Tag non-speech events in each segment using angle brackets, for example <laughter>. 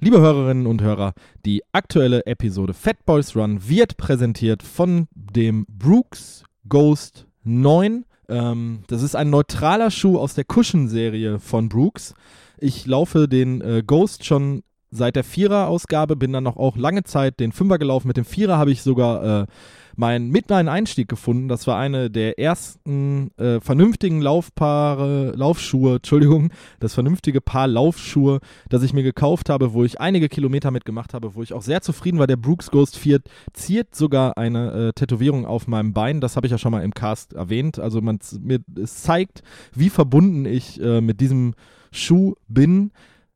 Liebe Hörerinnen und Hörer, die aktuelle Episode Fat Boys Run wird präsentiert von dem Brooks Ghost 9. Ähm, das ist ein neutraler Schuh aus der Cushion-Serie von Brooks. Ich laufe den äh, Ghost schon seit der Vierer-Ausgabe, bin dann noch auch lange Zeit den Fünfer gelaufen. Mit dem Vierer habe ich sogar äh, mein, mit meinen Einstieg gefunden. Das war eine der ersten äh, vernünftigen Laufpaare, Laufschuhe, Entschuldigung, das vernünftige Paar Laufschuhe, das ich mir gekauft habe, wo ich einige Kilometer mitgemacht habe, wo ich auch sehr zufrieden war. Der Brooks Ghost 4 ziert sogar eine äh, Tätowierung auf meinem Bein. Das habe ich ja schon mal im Cast erwähnt. Also man, mir, es zeigt, wie verbunden ich äh, mit diesem Schuh bin.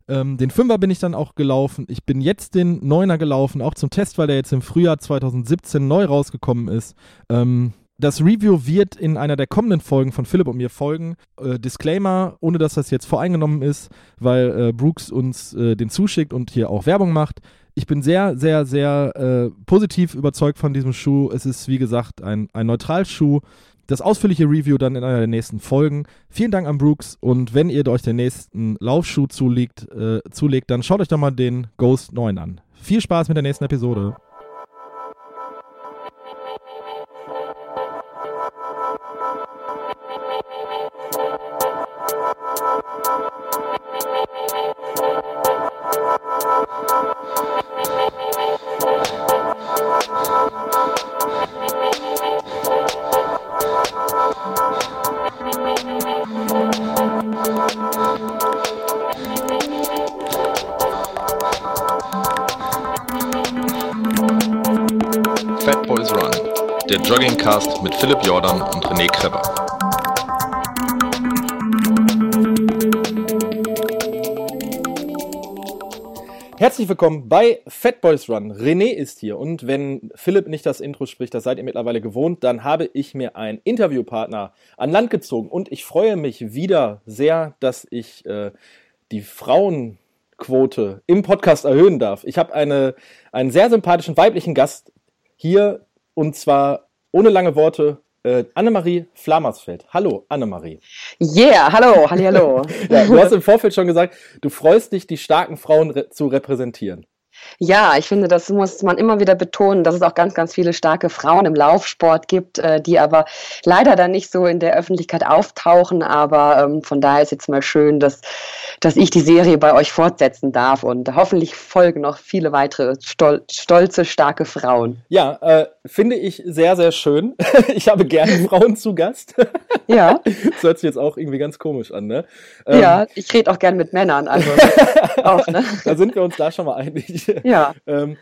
Ähm, den Fünfer bin ich dann auch gelaufen. Ich bin jetzt den Neuner gelaufen, auch zum Test, weil der jetzt im Frühjahr 2017 neu rausgekommen ist. Ähm, das Review wird in einer der kommenden Folgen von Philipp und mir folgen. Äh, Disclaimer, ohne dass das jetzt voreingenommen ist, weil äh, Brooks uns äh, den zuschickt und hier auch Werbung macht. Ich bin sehr, sehr, sehr äh, positiv überzeugt von diesem Schuh. Es ist, wie gesagt, ein, ein Neutralschuh. Das ausführliche Review dann in einer der nächsten Folgen. Vielen Dank an Brooks und wenn ihr euch den nächsten Laufschuh zulegt, äh, zulegt, dann schaut euch doch mal den Ghost 9 an. Viel Spaß mit der nächsten Episode. Fat Boys Run, der Joggingcast mit Philipp Jordan und René Kreber. Herzlich willkommen bei Fat Boys Run. René ist hier und wenn Philipp nicht das Intro spricht, das seid ihr mittlerweile gewohnt, dann habe ich mir einen Interviewpartner an Land gezogen und ich freue mich wieder sehr, dass ich äh, die Frauenquote im Podcast erhöhen darf. Ich habe eine, einen sehr sympathischen weiblichen Gast hier und zwar ohne lange Worte äh, Annemarie Flamersfeld. Hallo, Annemarie. Yeah, hallo, halli, hallo. <laughs> ja, du hast <laughs> im Vorfeld schon gesagt, du freust dich, die starken Frauen re zu repräsentieren. Ja, ich finde, das muss man immer wieder betonen, dass es auch ganz, ganz viele starke Frauen im Laufsport gibt, äh, die aber leider dann nicht so in der Öffentlichkeit auftauchen. Aber ähm, von daher ist jetzt mal schön, dass, dass ich die Serie bei euch fortsetzen darf und hoffentlich folgen noch viele weitere stol stolze, starke Frauen. Ja, äh, finde ich sehr, sehr schön. <laughs> ich habe gerne <laughs> Frauen zu Gast. ja. <laughs> Das hört sich jetzt auch irgendwie ganz komisch an, ne? Ähm, ja, ich rede auch gern mit Männern. Also auch, ne? Da sind wir uns da schon mal einig. <laughs> Ja. ähm,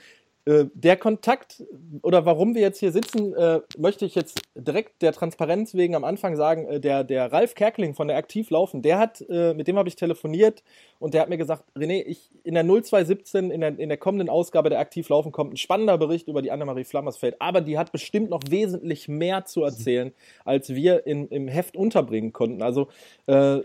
äh, der Kontakt oder warum wir jetzt hier sitzen, äh, möchte ich jetzt direkt der Transparenz wegen am Anfang sagen, äh, der, der Ralf Kerkeling von der Aktiv Laufen, der hat, äh, mit dem habe ich telefoniert und der hat mir gesagt, René, ich, in der 0217, in der, in der kommenden Ausgabe der Aktiv Laufen kommt ein spannender Bericht über die Annemarie Flammersfeld, aber die hat bestimmt noch wesentlich mehr zu erzählen, als wir in, im Heft unterbringen konnten. Also äh,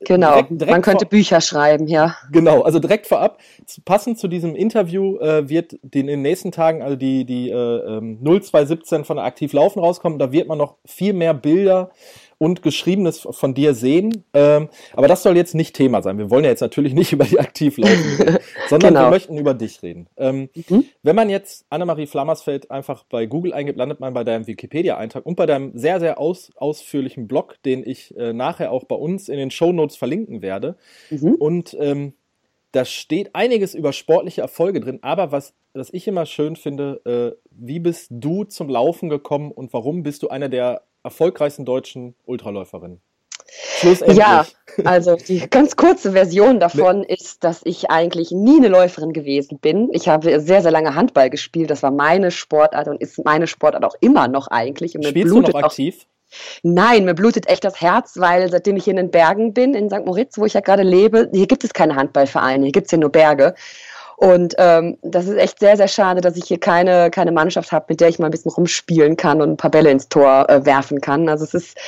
Genau, direkt, direkt man könnte vor, Bücher schreiben, ja. Genau, also direkt vorab, passend zu diesem Interview äh, wird den, in den nächsten Tagen, also die, die äh, 0217 ähm, von der Aktiv Laufen rauskommen, da wird man noch viel mehr Bilder und Geschriebenes von dir sehen. Ähm, aber das soll jetzt nicht Thema sein. Wir wollen ja jetzt natürlich nicht <laughs> über die Aktivlaufen <laughs> sondern genau. wir möchten über dich reden. Ähm, mhm. Wenn man jetzt Annemarie Flammersfeld einfach bei Google eingibt, landet man bei deinem Wikipedia-Eintrag und bei deinem sehr, sehr aus, ausführlichen Blog, den ich äh, nachher auch bei uns in den Show Notes verlinken werde. Mhm. Und ähm, da steht einiges über sportliche Erfolge drin, aber was, was ich immer schön finde, äh, wie bist du zum Laufen gekommen und warum bist du einer der erfolgreichsten deutschen Ultraläuferinnen? Ja, also die <laughs> ganz kurze Version davon ist, dass ich eigentlich nie eine Läuferin gewesen bin. Ich habe sehr, sehr lange Handball gespielt. Das war meine Sportart und ist meine Sportart auch immer noch eigentlich. Und Spielst du noch aktiv? Nein, mir blutet echt das Herz, weil seitdem ich hier in den Bergen bin, in St. Moritz, wo ich ja gerade lebe, hier gibt es keine Handballvereine, hier gibt es hier nur Berge. Und ähm, das ist echt sehr, sehr schade, dass ich hier keine, keine Mannschaft habe, mit der ich mal ein bisschen rumspielen kann und ein paar Bälle ins Tor äh, werfen kann. Also es ist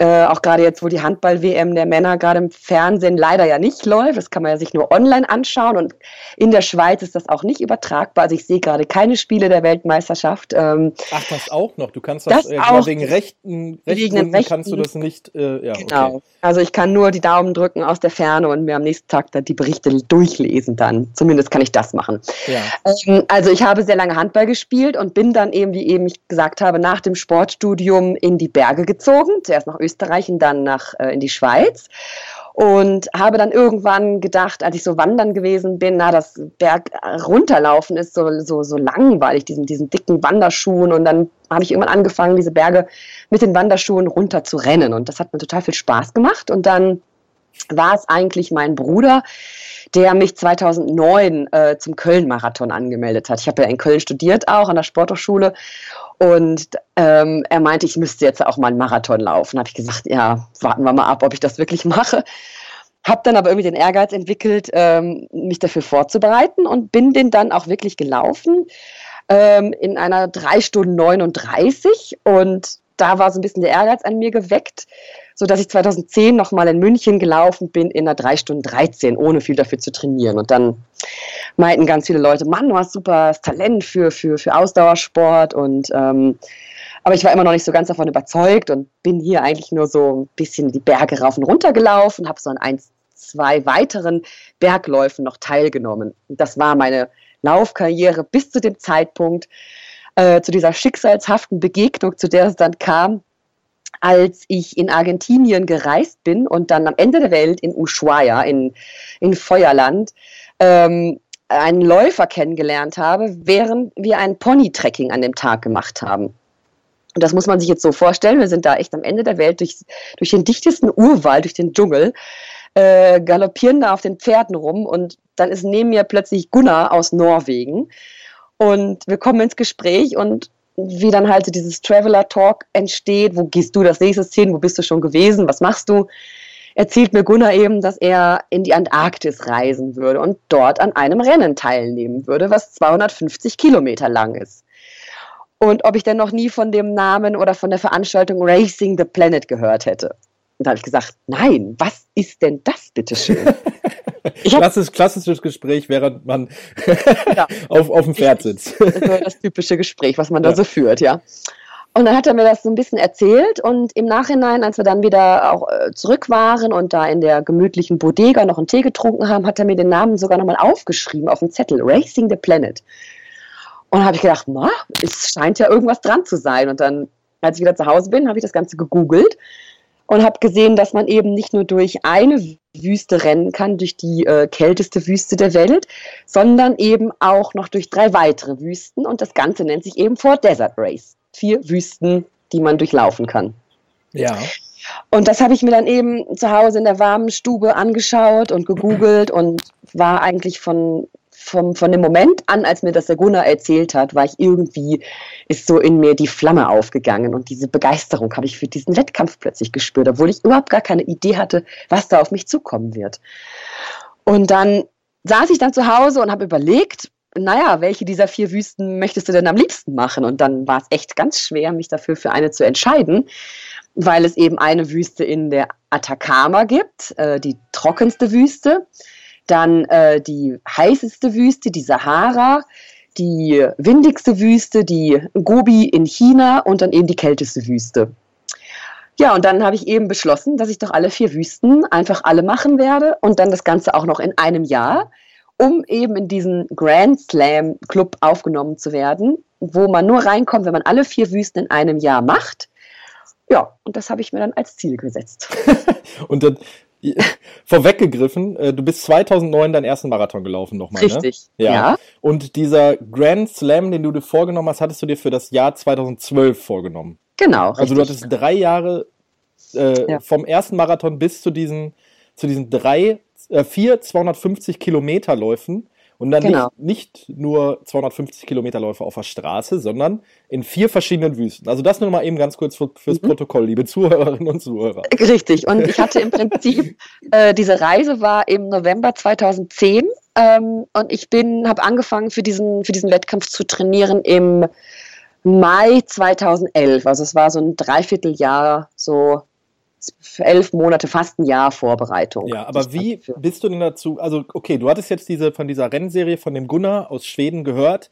Äh, auch gerade jetzt, wo die Handball-WM der Männer gerade im Fernsehen leider ja nicht läuft. Das kann man ja sich nur online anschauen. Und in der Schweiz ist das auch nicht übertragbar. Also ich sehe gerade keine Spiele der Weltmeisterschaft. Ähm, Ach, das auch noch? Du kannst das, das äh, auch wegen Rechten, Rechten, Rechten kannst du das nicht. Äh, ja, genau. Okay. Also ich kann nur die Daumen drücken aus der Ferne und mir am nächsten Tag dann die Berichte durchlesen dann. Zumindest kann ich das machen. Ja. Ähm, also ich habe sehr lange Handball gespielt und bin dann eben, wie eben ich gesagt habe, nach dem Sportstudium in die Berge gezogen. Zuerst nach Österreich und dann nach, äh, in die Schweiz. Und habe dann irgendwann gedacht, als ich so wandern gewesen bin, na, das Berg runterlaufen ist so, so, so langweilig, diesen, diesen dicken Wanderschuhen. Und dann habe ich irgendwann angefangen, diese Berge mit den Wanderschuhen runter zu rennen. Und das hat mir total viel Spaß gemacht. Und dann war es eigentlich mein Bruder, der mich 2009 äh, zum Köln-Marathon angemeldet hat. Ich habe ja in Köln studiert auch an der Sporthochschule und ähm, er meinte, ich müsste jetzt auch mal einen Marathon laufen. Habe ich gesagt, ja, warten wir mal ab, ob ich das wirklich mache. Habe dann aber irgendwie den Ehrgeiz entwickelt, ähm, mich dafür vorzubereiten und bin den dann auch wirklich gelaufen ähm, in einer 3 Stunden 39 und da war so ein bisschen der Ehrgeiz an mir geweckt, so dass ich 2010 nochmal in München gelaufen bin in einer 3 Stunden 13, ohne viel dafür zu trainieren. Und dann meinten ganz viele Leute, Mann, du hast super Talent für, für, für Ausdauersport und ähm, aber ich war immer noch nicht so ganz davon überzeugt und bin hier eigentlich nur so ein bisschen die Berge rauf und runter gelaufen, habe so an ein, zwei weiteren Bergläufen noch teilgenommen. Das war meine Laufkarriere bis zu dem Zeitpunkt, äh, zu dieser schicksalshaften Begegnung, zu der es dann kam, als ich in Argentinien gereist bin und dann am Ende der Welt in Ushuaia, in, in Feuerland, ähm, einen Läufer kennengelernt habe, während wir ein Pony-Trekking an dem Tag gemacht haben. Und das muss man sich jetzt so vorstellen. Wir sind da echt am Ende der Welt durch, durch den dichtesten Urwald, durch den Dschungel, äh, galoppieren da auf den Pferden rum und dann ist neben mir plötzlich Gunnar aus Norwegen. Und wir kommen ins Gespräch und wie dann halt so dieses Traveler Talk entsteht. Wo gehst du das nächste hin? Wo bist du schon gewesen? Was machst du? Erzählt mir Gunnar eben, dass er in die Antarktis reisen würde und dort an einem Rennen teilnehmen würde, was 250 Kilometer lang ist. Und ob ich denn noch nie von dem Namen oder von der Veranstaltung Racing the Planet gehört hätte. Und da habe ich gesagt, nein, was ist denn das, bitteschön? <laughs> Klassisch, klassisches Gespräch, während man <laughs> ja. auf, auf dem Pferd sitzt. <laughs> Das typische Gespräch, was man ja. da so führt, ja. Und dann hat er mir das so ein bisschen erzählt und im Nachhinein, als wir dann wieder auch äh, zurück waren und da in der gemütlichen Bodega noch einen Tee getrunken haben, hat er mir den Namen sogar nochmal aufgeschrieben auf dem Zettel, Racing the Planet. Und habe ich gedacht, na, es scheint ja irgendwas dran zu sein. Und dann, als ich wieder zu Hause bin, habe ich das Ganze gegoogelt und habe gesehen, dass man eben nicht nur durch eine Wüste rennen kann, durch die äh, kälteste Wüste der Welt, sondern eben auch noch durch drei weitere Wüsten. Und das Ganze nennt sich eben Four Desert Race. Vier Wüsten, die man durchlaufen kann. Ja. Und das habe ich mir dann eben zu Hause in der warmen Stube angeschaut und gegoogelt und war eigentlich von vom, von dem Moment an, als mir das der Gunnar erzählt hat, war ich irgendwie, ist so in mir die Flamme aufgegangen und diese Begeisterung habe ich für diesen Wettkampf plötzlich gespürt, obwohl ich überhaupt gar keine Idee hatte, was da auf mich zukommen wird. Und dann saß ich dann zu Hause und habe überlegt, naja, welche dieser vier Wüsten möchtest du denn am liebsten machen? Und dann war es echt ganz schwer, mich dafür für eine zu entscheiden, weil es eben eine Wüste in der Atacama gibt, äh, die trockenste Wüste dann äh, die heißeste Wüste, die Sahara, die windigste Wüste, die Gobi in China und dann eben die kälteste Wüste. Ja, und dann habe ich eben beschlossen, dass ich doch alle vier Wüsten einfach alle machen werde und dann das Ganze auch noch in einem Jahr, um eben in diesen Grand Slam Club aufgenommen zu werden, wo man nur reinkommt, wenn man alle vier Wüsten in einem Jahr macht. Ja, und das habe ich mir dann als Ziel gesetzt. <laughs> und dann <laughs> vorweggegriffen, äh, du bist 2009 deinen ersten Marathon gelaufen nochmal, ne? Richtig, ne? ja. ja. Und dieser Grand Slam, den du dir vorgenommen hast, hattest du dir für das Jahr 2012 vorgenommen. Genau. Also du hattest drei Jahre äh, ja. vom ersten Marathon bis zu diesen, zu diesen drei, äh, vier 250 Kilometer Läufen und dann genau. nicht, nicht nur 250 Kilometerläufe auf der Straße, sondern in vier verschiedenen Wüsten. Also das nur mal eben ganz kurz für, fürs mhm. Protokoll, liebe Zuhörerinnen und Zuhörer. Richtig. Und ich hatte im Prinzip, <laughs> äh, diese Reise war im November 2010 ähm, und ich bin, habe angefangen für diesen, für diesen Wettkampf zu trainieren im Mai 2011. Also es war so ein Dreivierteljahr so elf Monate, fast ein Jahr Vorbereitung. Ja, aber wie bist du denn dazu? Also, okay, du hattest jetzt diese von dieser Rennserie von dem Gunnar aus Schweden gehört.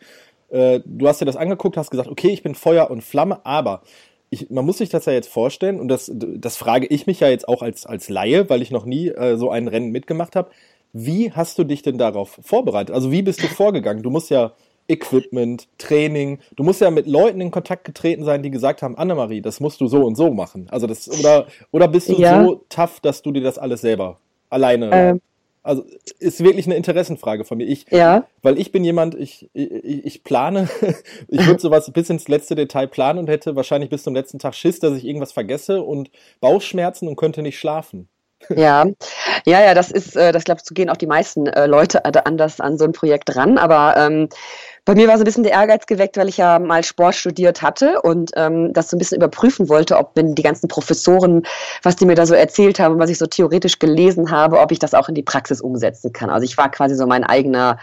Äh, du hast dir das angeguckt, hast gesagt, okay, ich bin Feuer und Flamme, aber ich, man muss sich das ja jetzt vorstellen, und das, das frage ich mich ja jetzt auch als, als Laie, weil ich noch nie äh, so ein Rennen mitgemacht habe. Wie hast du dich denn darauf vorbereitet? Also wie bist du <laughs> vorgegangen? Du musst ja Equipment, Training, du musst ja mit Leuten in Kontakt getreten sein, die gesagt haben, Annemarie, das musst du so und so machen. Also das, oder, oder bist du ja. so tough, dass du dir das alles selber alleine ähm, also ist wirklich eine Interessenfrage von mir. Ich, ja. Weil ich bin jemand, ich, ich, ich plane, <laughs> ich würde sowas bis ins letzte Detail planen und hätte wahrscheinlich bis zum letzten Tag Schiss, dass ich irgendwas vergesse und Bauchschmerzen und könnte nicht schlafen. <laughs> Ja, ja, ja, das ist, äh, das glaube ich, gehen auch die meisten äh, Leute anders an so ein Projekt ran. Aber ähm, bei mir war so ein bisschen der Ehrgeiz geweckt, weil ich ja mal Sport studiert hatte und ähm, das so ein bisschen überprüfen wollte, ob wenn die ganzen Professoren, was die mir da so erzählt haben, was ich so theoretisch gelesen habe, ob ich das auch in die Praxis umsetzen kann. Also ich war quasi so mein eigener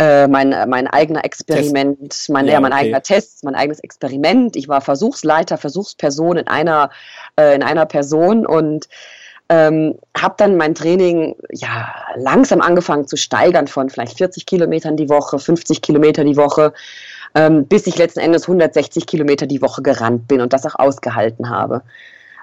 äh, mein, mein eigener Experiment, mein, ja, ja, mein okay. eigener Test, mein eigenes Experiment. Ich war Versuchsleiter, Versuchsperson in einer, äh, in einer Person und ähm, habe dann mein Training ja langsam angefangen zu steigern von vielleicht 40 Kilometern die Woche, 50 Kilometer die Woche, ähm, bis ich letzten Endes 160 Kilometer die Woche gerannt bin und das auch ausgehalten habe.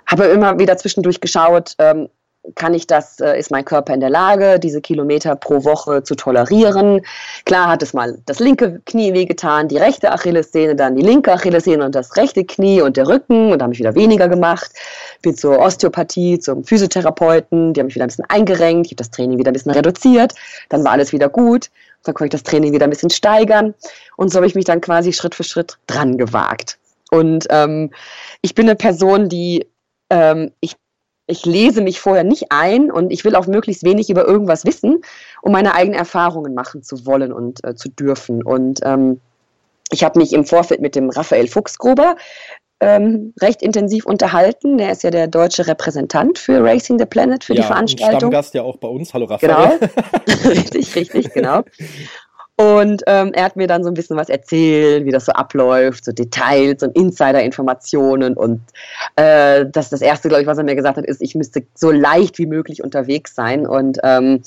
Habe immer wieder zwischendurch geschaut, ähm, kann ich das, äh, ist mein Körper in der Lage, diese Kilometer pro Woche zu tolerieren. Klar hat es mal das linke Knie wehgetan, die rechte Achillessehne, dann die linke Achillessehne und das rechte Knie und der Rücken und da habe ich wieder weniger gemacht. Bin zur Osteopathie, zum Physiotherapeuten, die haben mich wieder ein bisschen eingerenkt, ich habe das Training wieder ein bisschen reduziert, dann war alles wieder gut, dann konnte ich das Training wieder ein bisschen steigern und so habe ich mich dann quasi Schritt für Schritt dran gewagt. Und ähm, ich bin eine Person, die ähm, ich ich lese mich vorher nicht ein und ich will auch möglichst wenig über irgendwas wissen, um meine eigenen Erfahrungen machen zu wollen und äh, zu dürfen. Und ähm, ich habe mich im Vorfeld mit dem Raphael Fuchsgruber ähm, recht intensiv unterhalten. Der ist ja der deutsche Repräsentant für Racing the Planet, für ja, die Veranstaltung. Stammgast ja auch bei uns. Hallo Raphael. Genau, <laughs> <laughs> richtig, richtig, genau. Und ähm, er hat mir dann so ein bisschen was erzählt, wie das so abläuft, so Details und Insider-Informationen. Und äh, das, das Erste, glaube ich, was er mir gesagt hat, ist, ich müsste so leicht wie möglich unterwegs sein. Und ähm,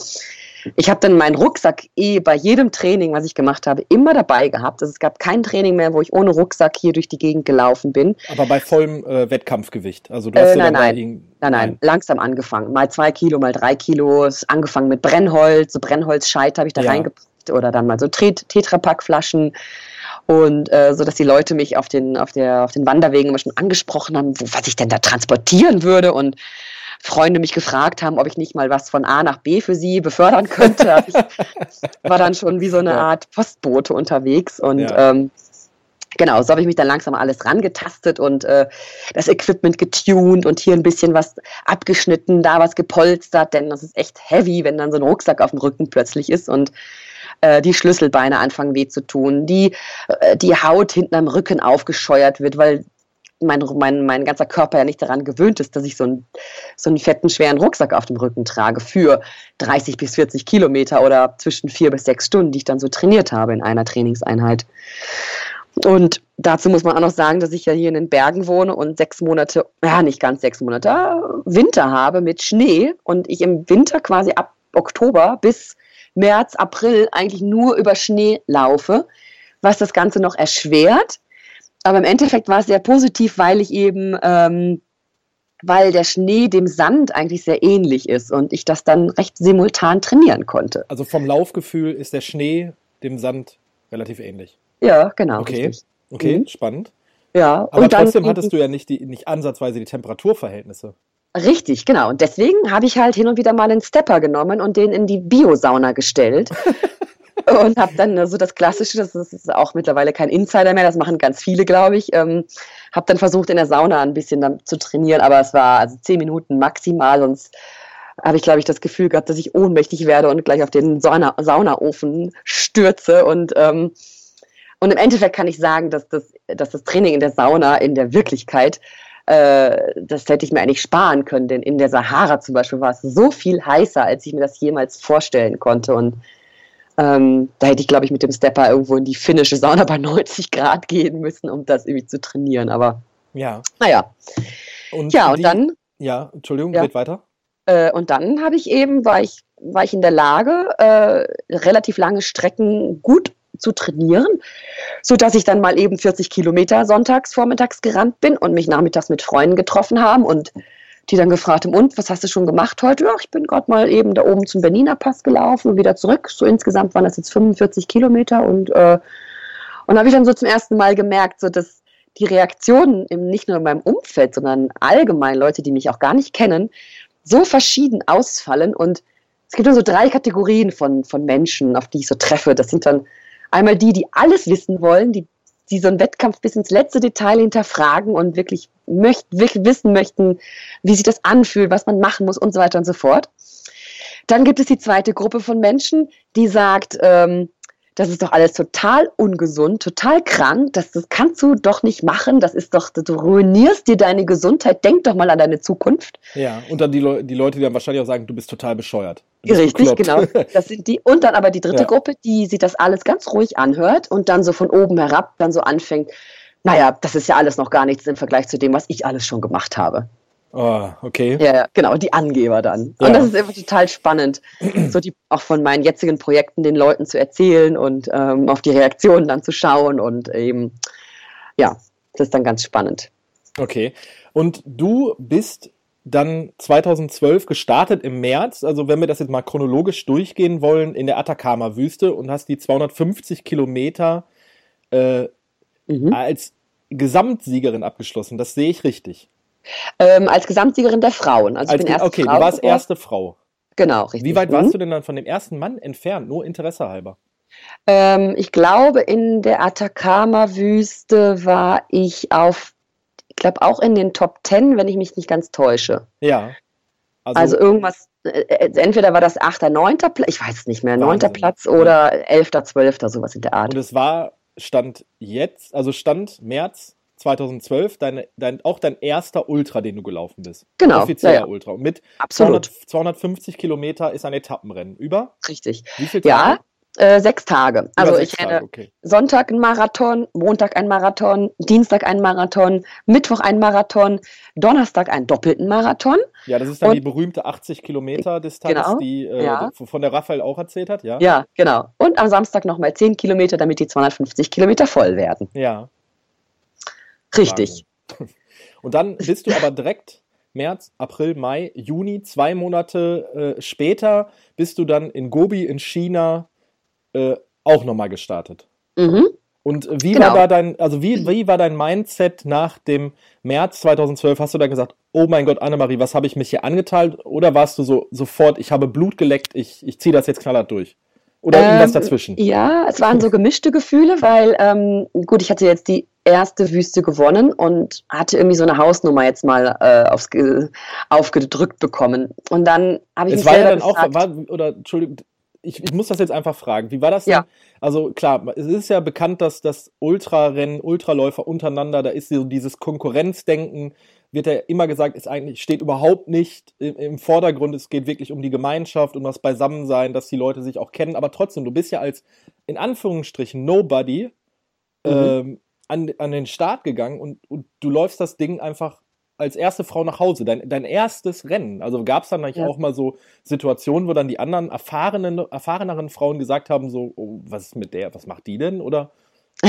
ich habe dann meinen Rucksack eh bei jedem Training, was ich gemacht habe, immer dabei gehabt. Also es gab kein Training mehr, wo ich ohne Rucksack hier durch die Gegend gelaufen bin. Aber bei vollem äh, Wettkampfgewicht. Also du hast äh, nein, nein, nein, nein, nein, langsam angefangen. Mal zwei Kilo, mal drei Kilo. Angefangen mit Brennholz, so Brennholzscheit habe ich da ja. Oder dann mal so Tetrapackflaschen und äh, so dass die Leute mich auf den auf der auf den Wanderwegen immer schon angesprochen haben, wo, was ich denn da transportieren würde und Freunde mich gefragt haben, ob ich nicht mal was von A nach B für sie befördern könnte. <laughs> ich war dann schon wie so eine ja. Art Postbote unterwegs und ja. ähm, Genau, so habe ich mich dann langsam alles rangetastet und äh, das Equipment getuned und hier ein bisschen was abgeschnitten, da was gepolstert, denn das ist echt heavy, wenn dann so ein Rucksack auf dem Rücken plötzlich ist und äh, die Schlüsselbeine anfangen weh zu tun, die, äh, die Haut hinten am Rücken aufgescheuert wird, weil mein, mein, mein ganzer Körper ja nicht daran gewöhnt ist, dass ich so einen, so einen fetten, schweren Rucksack auf dem Rücken trage für 30 bis 40 Kilometer oder zwischen vier bis sechs Stunden, die ich dann so trainiert habe in einer Trainingseinheit. Und dazu muss man auch noch sagen, dass ich ja hier in den Bergen wohne und sechs Monate, ja nicht ganz sechs Monate, Winter habe mit Schnee und ich im Winter quasi ab Oktober bis März, April eigentlich nur über Schnee laufe, was das Ganze noch erschwert. Aber im Endeffekt war es sehr positiv, weil ich eben, ähm, weil der Schnee dem Sand eigentlich sehr ähnlich ist und ich das dann recht simultan trainieren konnte. Also vom Laufgefühl ist der Schnee dem Sand relativ ähnlich. Ja, genau. Okay, richtig. okay, mhm. spannend. Ja, aber trotzdem hattest du ja nicht, die, nicht ansatzweise die Temperaturverhältnisse. Richtig, genau. Und deswegen habe ich halt hin und wieder mal einen Stepper genommen und den in die Biosauna gestellt. <laughs> und habe dann so das Klassische, das ist auch mittlerweile kein Insider mehr, das machen ganz viele, glaube ich. Ähm, habe dann versucht, in der Sauna ein bisschen zu trainieren, aber es war also zehn Minuten maximal, sonst habe ich, glaube ich, das Gefühl gehabt, dass ich ohnmächtig werde und gleich auf den Sauna Saunaofen stürze. Und, ähm, und im Endeffekt kann ich sagen, dass das, dass das Training in der Sauna in der Wirklichkeit äh, das hätte ich mir eigentlich sparen können, denn in der Sahara zum Beispiel war es so viel heißer, als ich mir das jemals vorstellen konnte. Und ähm, da hätte ich, glaube ich, mit dem Stepper irgendwo in die finnische Sauna bei 90 Grad gehen müssen, um das irgendwie zu trainieren. Aber ja. Naja. Und ja, und dann Ja, Entschuldigung, ja. geht weiter. Äh, und dann habe ich eben, war ich, war ich in der Lage, äh, relativ lange Strecken gut zu trainieren, so dass ich dann mal eben 40 Kilometer sonntags vormittags gerannt bin und mich nachmittags mit Freunden getroffen haben und die dann gefragt haben, und was hast du schon gemacht heute? Ja, ich bin gerade mal eben da oben zum Berliner Pass gelaufen und wieder zurück. So insgesamt waren das jetzt 45 Kilometer und äh, und habe ich dann so zum ersten Mal gemerkt, so dass die Reaktionen im, nicht nur in meinem Umfeld, sondern allgemein Leute, die mich auch gar nicht kennen, so verschieden ausfallen. Und es gibt dann so drei Kategorien von, von Menschen, auf die ich so treffe. Das sind dann einmal die, die alles wissen wollen, die, die so einen Wettkampf bis ins letzte Detail hinterfragen und wirklich, möcht, wirklich wissen möchten, wie sich das anfühlt, was man machen muss und so weiter und so fort. Dann gibt es die zweite Gruppe von Menschen, die sagt, ähm, das ist doch alles total ungesund, total krank, das, das kannst du doch nicht machen, das ist doch, du ruinierst dir deine Gesundheit, denk doch mal an deine Zukunft. Ja, und dann die, Le die Leute, die dann wahrscheinlich auch sagen, du bist total bescheuert. Bist Richtig, bekloppt. genau. <laughs> Das sind die, und dann aber die dritte ja. Gruppe, die sich das alles ganz ruhig anhört und dann so von oben herab dann so anfängt, naja, das ist ja alles noch gar nichts im Vergleich zu dem, was ich alles schon gemacht habe. Oh, okay. Ja, ja, genau, die Angeber dann. Ja. Und das ist immer total spannend, so die auch von meinen jetzigen Projekten den Leuten zu erzählen und ähm, auf die Reaktionen dann zu schauen und eben, ja, das ist dann ganz spannend. Okay. Und du bist dann 2012 gestartet im März, also wenn wir das jetzt mal chronologisch durchgehen wollen, in der Atacama-Wüste und hast die 250 Kilometer äh, mhm. als Gesamtsiegerin abgeschlossen. Das sehe ich richtig. Ähm, als Gesamtsiegerin der Frauen. Also als, ich bin erste okay, Frau du warst erste Frau. Genau, richtig. Wie weit warst mhm. du denn dann von dem ersten Mann entfernt? Nur Interesse halber. Ähm, ich glaube, in der Atacama-Wüste war ich auf, ich glaube auch in den Top Ten, wenn ich mich nicht ganz täusche. Ja. Also, also irgendwas, äh, äh entweder war das 8., 9. Platz, ich weiß es nicht mehr, 9. Platz oder 11., 12., sowas in der Art. Und es war, stand jetzt, also stand März 2012 dein, dein, auch dein erster Ultra, den du gelaufen bist. Genau. Offizieller ja, ja. Ultra. Und mit 200, 250 Kilometer ist ein Etappenrennen. Über? Richtig. Wie viel Tage? Ja, äh, sechs Tage. Also sechs ich renne okay. Sonntag ein Marathon, Montag ein Marathon, Dienstag ein Marathon, Mittwoch ein Marathon, Donnerstag einen doppelten Marathon. Ja, das ist dann und, die berühmte 80 Kilometer Distanz, genau, die äh, ja. von der Raphael auch erzählt hat, ja? Ja, genau. Und am Samstag nochmal 10 Kilometer, damit die 250 Kilometer voll werden. Ja. Richtig. Und dann bist du aber direkt März, April, Mai, Juni, zwei Monate äh, später bist du dann in Gobi in China äh, auch nochmal gestartet. Mhm. Und wie genau. war da dein, also wie, wie war dein Mindset nach dem März 2012? Hast du dann gesagt, oh mein Gott, Annemarie, was habe ich mich hier angeteilt? Oder warst du so sofort, ich habe Blut geleckt, ich, ich ziehe das jetzt knallhart durch? Oder ähm, irgendwas dazwischen? Ja, es waren so gemischte Gefühle, weil, ähm, gut, ich hatte jetzt die erste Wüste gewonnen und hatte irgendwie so eine Hausnummer jetzt mal äh, aufs, aufgedrückt bekommen. Und dann habe ich es mich war ja dann gefragt, auch, war, oder Entschuldigung, ich, ich, muss das jetzt einfach fragen. Wie war das denn? Ja. Also klar, es ist ja bekannt, dass das Ultrarennen, Ultraläufer untereinander, da ist so dieses Konkurrenzdenken, wird ja immer gesagt, ist eigentlich, steht überhaupt nicht im, im, Vordergrund. Es geht wirklich um die Gemeinschaft, um das Beisammensein, dass die Leute sich auch kennen. Aber trotzdem, du bist ja als, in Anführungsstrichen, Nobody mhm. ähm, an, an den Start gegangen und, und du läufst das Ding einfach als erste Frau nach Hause, dein, dein erstes Rennen. Also gab es dann eigentlich ja. auch mal so Situationen, wo dann die anderen erfahrenen, erfahreneren Frauen gesagt haben, so, oh, was ist mit der, was macht die denn? Oder <laughs>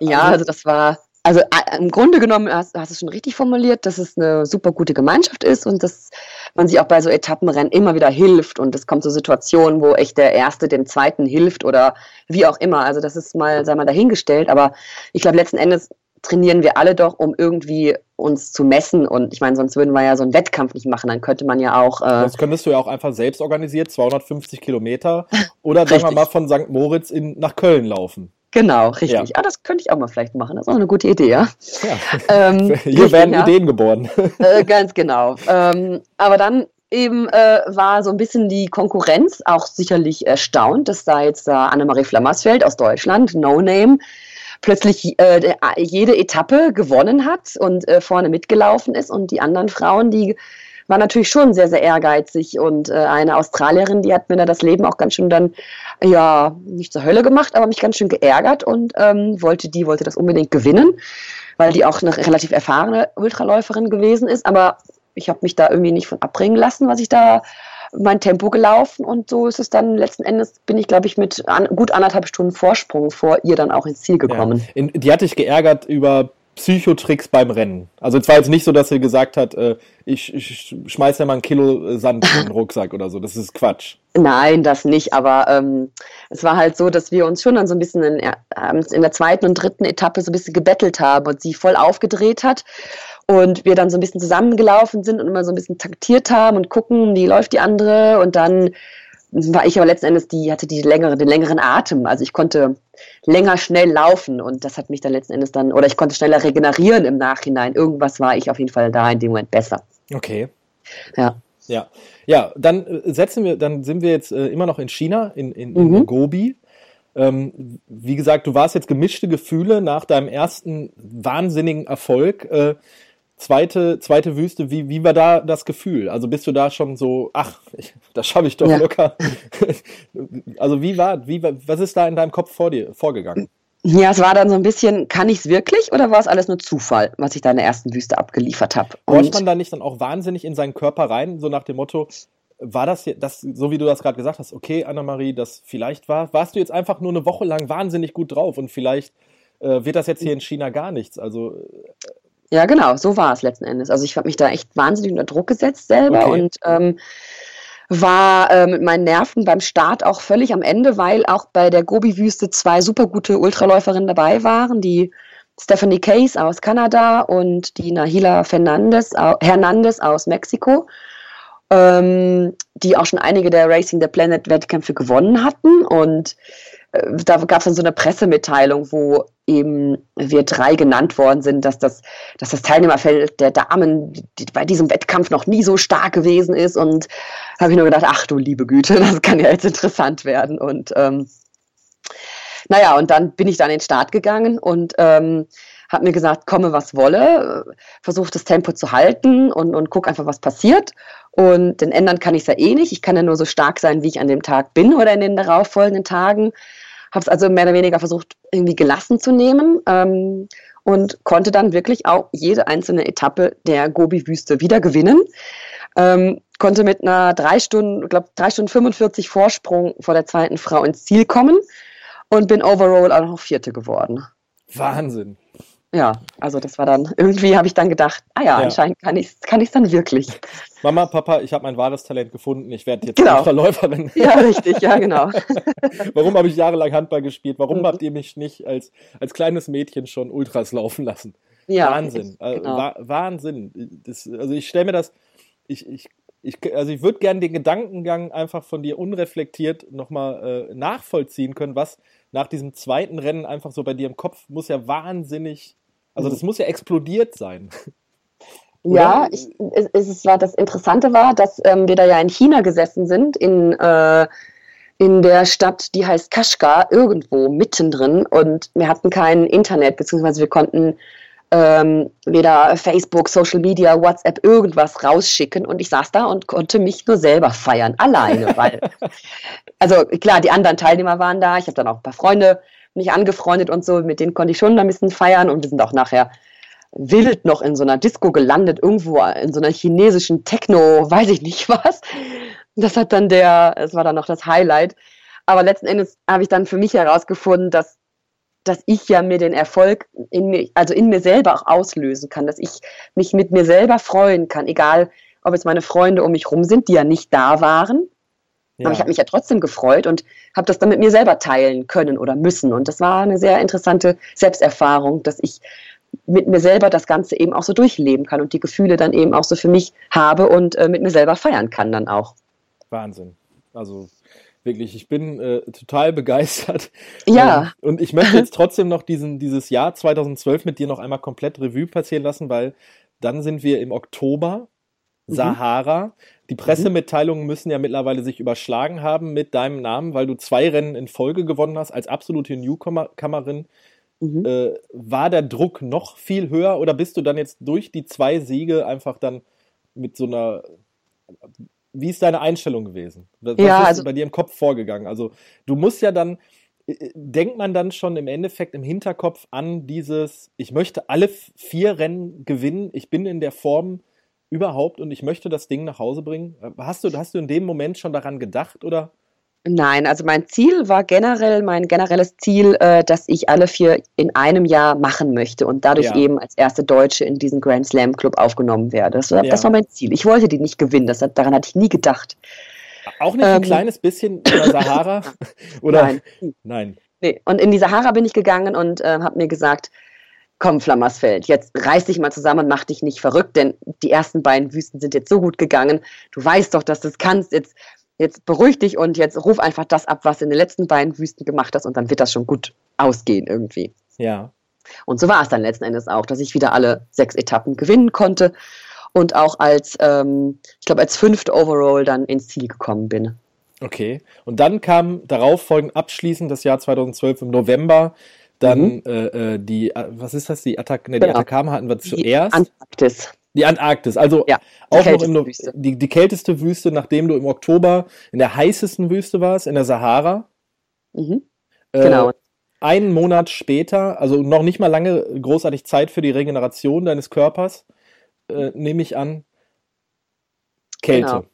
ja, also, also das war, also im Grunde genommen hast, hast du es schon richtig formuliert, dass es eine super gute Gemeinschaft ist und dass man sich auch bei so Etappenrennen immer wieder hilft und es kommt so Situationen, wo echt der Erste dem Zweiten hilft oder wie auch immer. Also das ist mal, sei mal dahingestellt, aber ich glaube letzten Endes trainieren wir alle doch, um irgendwie uns zu messen und ich meine, sonst würden wir ja so einen Wettkampf nicht machen, dann könnte man ja auch... Äh das könntest du ja auch einfach selbst organisiert, 250 Kilometer oder sagen wir mal von St. Moritz in, nach Köln laufen. Genau, richtig. Ja. Ah, das könnte ich auch mal vielleicht machen. Das ist auch eine gute Idee, ja. ja. Ähm, <laughs> Hier werden ja. Ideen geboren. <laughs> Äh, ganz genau. Ähm, aber dann eben äh, war so ein bisschen die Konkurrenz auch sicherlich erstaunt, dass da jetzt da Annemarie Flammersfeld aus Deutschland, No Name, plötzlich äh, jede Etappe gewonnen hat und äh, vorne mitgelaufen ist und die anderen Frauen, die war natürlich schon sehr, sehr ehrgeizig und äh, eine Australierin, die hat mir da das Leben auch ganz schön dann, ja, nicht zur Hölle gemacht, aber mich ganz schön geärgert und ähm, wollte, die wollte das unbedingt gewinnen, weil die auch eine relativ erfahrene Ultraläuferin gewesen ist, aber ich habe mich da irgendwie nicht von abbringen lassen, was ich da mein Tempo gelaufen und so ist es dann letzten Endes bin ich glaube ich mit an, gut anderthalb Stunden Vorsprung vor ihr dann auch ins Ziel gekommen. Ja. In, die hat dich geärgert über Psychotricks beim Rennen. Also es war jetzt nicht so, dass sie gesagt hat, äh, ich, ich schmeiß ja mal ein Kilo Sand in den Rucksack oder so. Das ist Quatsch. Nein, das nicht. Aber ähm, es war halt so, dass wir uns schon dann so ein bisschen in, in der zweiten und dritten Etappe so ein bisschen gebettelt haben und sie voll aufgedreht hat und wir dann so ein bisschen zusammengelaufen sind und immer so ein bisschen taktiert haben und gucken, wie läuft die andere und dann war ich aber letzten Endes die, hatte die längere, den längeren Atem. Also ich konnte länger schnell laufen und das hat mich dann letzten Endes dann, oder ich konnte schneller regenerieren im Nachhinein. Irgendwas war ich auf jeden Fall da in dem Moment besser. Okay. Ja. Ja. Ja, dann äh, setzen wir, dann sind wir jetzt äh, immer noch in China, in, in, in mhm. Gobi. Ähm, wie gesagt, du warst jetzt gemischte Gefühle nach deinem ersten wahnsinnigen Erfolg. Äh, zweite, zweite Wüste, wie, wie war da das Gefühl? Also bist du da schon so, ach, ich, das schaffe ich doch ja. locker. <laughs> also wie war, wie, was ist da in deinem Kopf vor dir vorgegangen? Ja, es war dann so ein bisschen, kann ich es wirklich oder war es alles nur Zufall, was ich da in der ersten Wüste abgeliefert habe? Horcht man da nicht dann auch wahnsinnig in seinen Körper rein, so nach dem Motto, war das, das so wie du das gerade gesagt hast, okay, Annemarie, das vielleicht war, warst du jetzt einfach nur eine Woche lang wahnsinnig gut drauf und vielleicht äh, wird das jetzt hier in China gar nichts. Also äh, ja, genau, so war es letzten Endes. Also ich habe mich da echt wahnsinnig unter Druck gesetzt selber okay. und ähm, war äh, mit meinen Nerven beim Start auch völlig am Ende, weil auch bei der Gobi-Wüste zwei super gute Ultraläuferinnen dabei waren, die Stephanie Case aus Kanada und die Nahila Fernandez, Hernandez aus Mexiko, ähm, die auch schon einige der Racing the Planet Wettkämpfe gewonnen hatten und da gab es dann so eine Pressemitteilung, wo eben wir drei genannt worden sind, dass das, dass das Teilnehmerfeld der Damen bei diesem Wettkampf noch nie so stark gewesen ist. Und habe ich nur gedacht, ach du liebe Güte, <laughs> das kann ja jetzt interessant werden. Und ähm, naja, und dann bin ich dann in den Start gegangen und ähm, habe mir gesagt, komme was wolle, versuche das Tempo zu halten und, und guck einfach, was passiert. Und den ändern kann ich es ja eh nicht. Ich kann ja nur so stark sein, wie ich an dem Tag bin oder in den darauffolgenden Tagen. Habe es also mehr oder weniger versucht, irgendwie gelassen zu nehmen ähm, und konnte dann wirklich auch jede einzelne Etappe der Gobi-Wüste wieder gewinnen. Ähm, konnte mit einer drei Stunden, ich glaube drei Stunden 45 Vorsprung vor der zweiten Frau ins Ziel kommen und bin overall auch noch Vierte geworden. Wahnsinn ja, also das war dann, <laughs> irgendwie habe ich dann gedacht, ah ja, ja. anscheinend kann ich es kann dann wirklich. Mama, Papa, ich habe mein wahres Talent gefunden, ich werde jetzt genau. Verläuferin. <laughs> Ja, richtig, ja, genau. <laughs> Warum habe ich jahrelang Handball gespielt? Warum mhm. habt ihr mich nicht als, als kleines Mädchen schon Ultras laufen lassen? Ja, Wahnsinn, ich, äh, genau. Wahnsinn. Das, also ich stelle mir das, ich, ich, ich, also ich würde gerne den Gedankengang einfach von dir unreflektiert nochmal äh, nachvollziehen können, was nach diesem zweiten Rennen einfach so bei dir im Kopf muss ja wahnsinnig also das muss ja explodiert sein. Ja, ich, es, es, war das Interessante war, dass ähm, wir da ja in China gesessen sind, in, äh, in der Stadt, die heißt Kashgar, irgendwo mittendrin. Und wir hatten kein Internet, beziehungsweise wir konnten ähm, weder Facebook, Social Media, WhatsApp irgendwas rausschicken. Und ich saß da und konnte mich nur selber feiern, alleine, weil, <laughs> also klar, die anderen Teilnehmer waren da, ich habe dann auch ein paar Freunde mich angefreundet und so, mit denen konnte ich schon ein bisschen feiern und wir sind auch nachher wild noch in so einer Disco gelandet, irgendwo in so einer chinesischen Techno, weiß ich nicht <laughs> was. Das hat dann der, es war dann noch das Highlight. Aber letzten Endes habe ich dann für mich herausgefunden, dass, dass ich ja mir den Erfolg in mir, also in mir selber auch auslösen kann, dass ich mich mit mir selber freuen kann, egal ob jetzt meine Freunde um mich rum sind, die ja nicht da waren, ja. Aber ich habe mich ja trotzdem gefreut und habe das dann mit mir selber teilen können oder müssen. Und das war eine sehr interessante Selbsterfahrung, dass ich mit mir selber das Ganze eben auch so durchleben kann und die Gefühle dann eben auch so für mich habe und äh, mit mir selber feiern kann dann auch. Wahnsinn. Also wirklich, ich bin äh, total begeistert. Ja. Ähm, und ich möchte jetzt trotzdem noch diesen, dieses Jahr 2012 mit dir noch einmal komplett Revue passieren lassen, weil dann sind wir im Oktober, mhm. Sahara. Die Pressemitteilungen müssen ja mittlerweile sich überschlagen haben mit deinem Namen, weil du zwei Rennen in Folge gewonnen hast als absolute Newcomerin. Mhm. Äh, war der Druck noch viel höher oder bist du dann jetzt durch die zwei Siege einfach dann mit so einer. Wie ist deine Einstellung gewesen? Was ja, ist also, bei dir im Kopf vorgegangen? Also, du musst ja dann. Äh, denkt man dann schon im Endeffekt im Hinterkopf an dieses, ich möchte alle vier Rennen gewinnen, ich bin in der Form, überhaupt und ich möchte das Ding nach Hause bringen? Hast du, hast du in dem Moment schon daran gedacht oder? Nein, also mein Ziel war generell, mein generelles Ziel, äh, dass ich alle vier in einem Jahr machen möchte und dadurch ja. eben als erste Deutsche in diesen Grand Slam Club aufgenommen werde. Das, ja. das war mein Ziel. Ich wollte die nicht gewinnen, das, daran hatte ich nie gedacht. Auch nicht ähm, ein kleines bisschen in der Sahara? <laughs> Oder? Nein. Nein. Nee. Und in die Sahara bin ich gegangen und äh, habe mir gesagt, komm Flammersfeld, jetzt reiß dich mal zusammen und mach dich nicht verrückt, denn die ersten beiden Wüsten sind jetzt so gut gegangen. Du weißt doch, dass du es kannst. Jetzt jetzt beruhig dich und jetzt ruf einfach das ab, was du in den letzten beiden Wüsten gemacht hast und dann wird das schon gut ausgehen irgendwie. Ja. Und so war es dann letzten Endes auch, dass ich wieder alle sechs Etappen gewinnen konnte und auch als, ähm, ich glaube, als fünfte Overall dann ins Ziel gekommen bin. Okay. Und dann kam darauf folgend abschließend das Jahr 2012 im November. Dann mhm. äh, äh die, äh, was ist das? Die Attack, ne, die genau. Atacama hatten wir zuerst. Die Antarktis. Die Antarktis, also ja, auch noch im, Wüste. Die, die kälteste Wüste, nachdem du im Oktober in der heißesten Wüste warst, in der Sahara. Mhm. Äh, genau. Einen Monat später, also noch nicht mal lange großartig Zeit für die Regeneration deines Körpers, äh, nehme ich an. Kälte. Genau.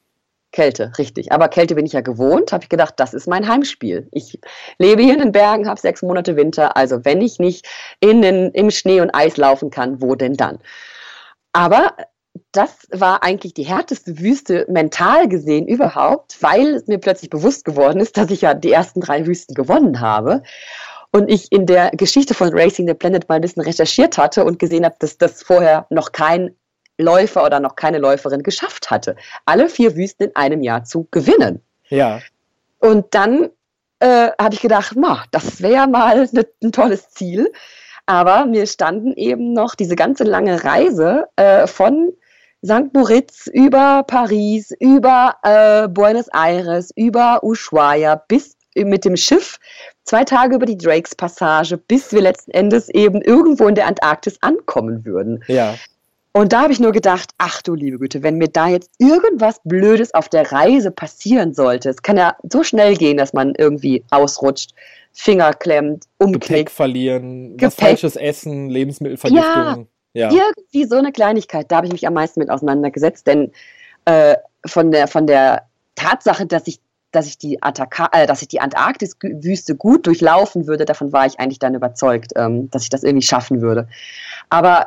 Kälte, richtig. Aber Kälte bin ich ja gewohnt, habe ich gedacht, das ist mein Heimspiel. Ich lebe hier in den Bergen, habe sechs Monate Winter, also wenn ich nicht in den, im Schnee und Eis laufen kann, wo denn dann? Aber das war eigentlich die härteste Wüste mental gesehen überhaupt, weil es mir plötzlich bewusst geworden ist, dass ich ja die ersten drei Wüsten gewonnen habe. Und ich in der Geschichte von Racing the Planet mal ein bisschen recherchiert hatte und gesehen habe, dass das vorher noch kein Läufer oder noch keine Läuferin geschafft hatte, alle vier Wüsten in einem Jahr zu gewinnen. Ja. Und dann äh, habe ich gedacht, na, das wäre mal ne, ein tolles Ziel. Aber mir standen eben noch diese ganze lange Reise äh, von St. Moritz über Paris, über äh, Buenos Aires, über Ushuaia bis mit dem Schiff zwei Tage über die Drakes Passage, bis wir letzten Endes eben irgendwo in der Antarktis ankommen würden. Ja. Und da habe ich nur gedacht, ach du liebe Güte, wenn mir da jetzt irgendwas Blödes auf der Reise passieren sollte, es kann ja so schnell gehen, dass man irgendwie ausrutscht, Finger klemmt, umknickt. Gepäck verlieren, Gepäck. was falsches Essen, Lebensmittelvergiftung. Ja, ja, irgendwie so eine Kleinigkeit, da habe ich mich am meisten mit auseinandergesetzt, denn äh, von, der, von der Tatsache, dass ich dass ich die, Ataka äh, dass ich die Antarktis-Wüste gut durchlaufen würde, davon war ich eigentlich dann überzeugt, ähm, dass ich das irgendwie schaffen würde. Aber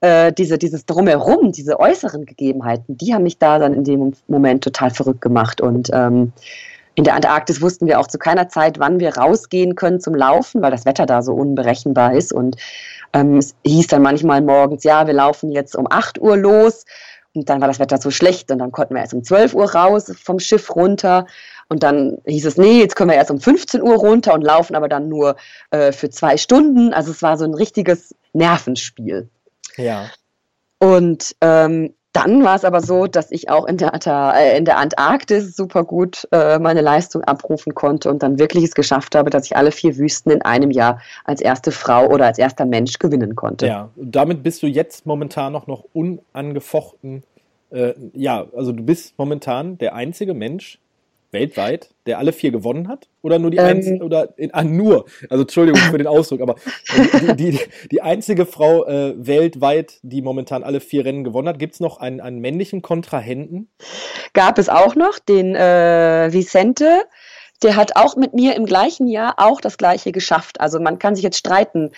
äh, diese, dieses Drumherum, diese äußeren Gegebenheiten, die haben mich da dann in dem Moment total verrückt gemacht. Und ähm, in der Antarktis wussten wir auch zu keiner Zeit, wann wir rausgehen können zum Laufen, weil das Wetter da so unberechenbar ist. Und ähm, es hieß dann manchmal morgens, ja, wir laufen jetzt um 8 Uhr los. Und dann war das Wetter so schlecht und dann konnten wir erst um 12 Uhr raus vom Schiff runter. Und dann hieß es, nee, jetzt können wir erst um 15 Uhr runter und laufen aber dann nur äh, für zwei Stunden. Also es war so ein richtiges Nervenspiel. Ja. Und ähm, dann war es aber so, dass ich auch in der, äh, in der Antarktis super gut äh, meine Leistung abrufen konnte und dann wirklich es geschafft habe, dass ich alle vier Wüsten in einem Jahr als erste Frau oder als erster Mensch gewinnen konnte. Ja, und damit bist du jetzt momentan noch, noch unangefochten. Äh, ja, also du bist momentan der einzige Mensch, weltweit, der alle vier gewonnen hat? Oder nur die ähm, einzige, oder in, ah, nur, also Entschuldigung für den Ausdruck, aber die, die, die einzige Frau äh, weltweit, die momentan alle vier Rennen gewonnen hat, gibt es noch einen, einen männlichen Kontrahenten? Gab es auch noch, den äh, Vicente. Der hat auch mit mir im gleichen Jahr auch das gleiche geschafft. Also man kann sich jetzt streiten,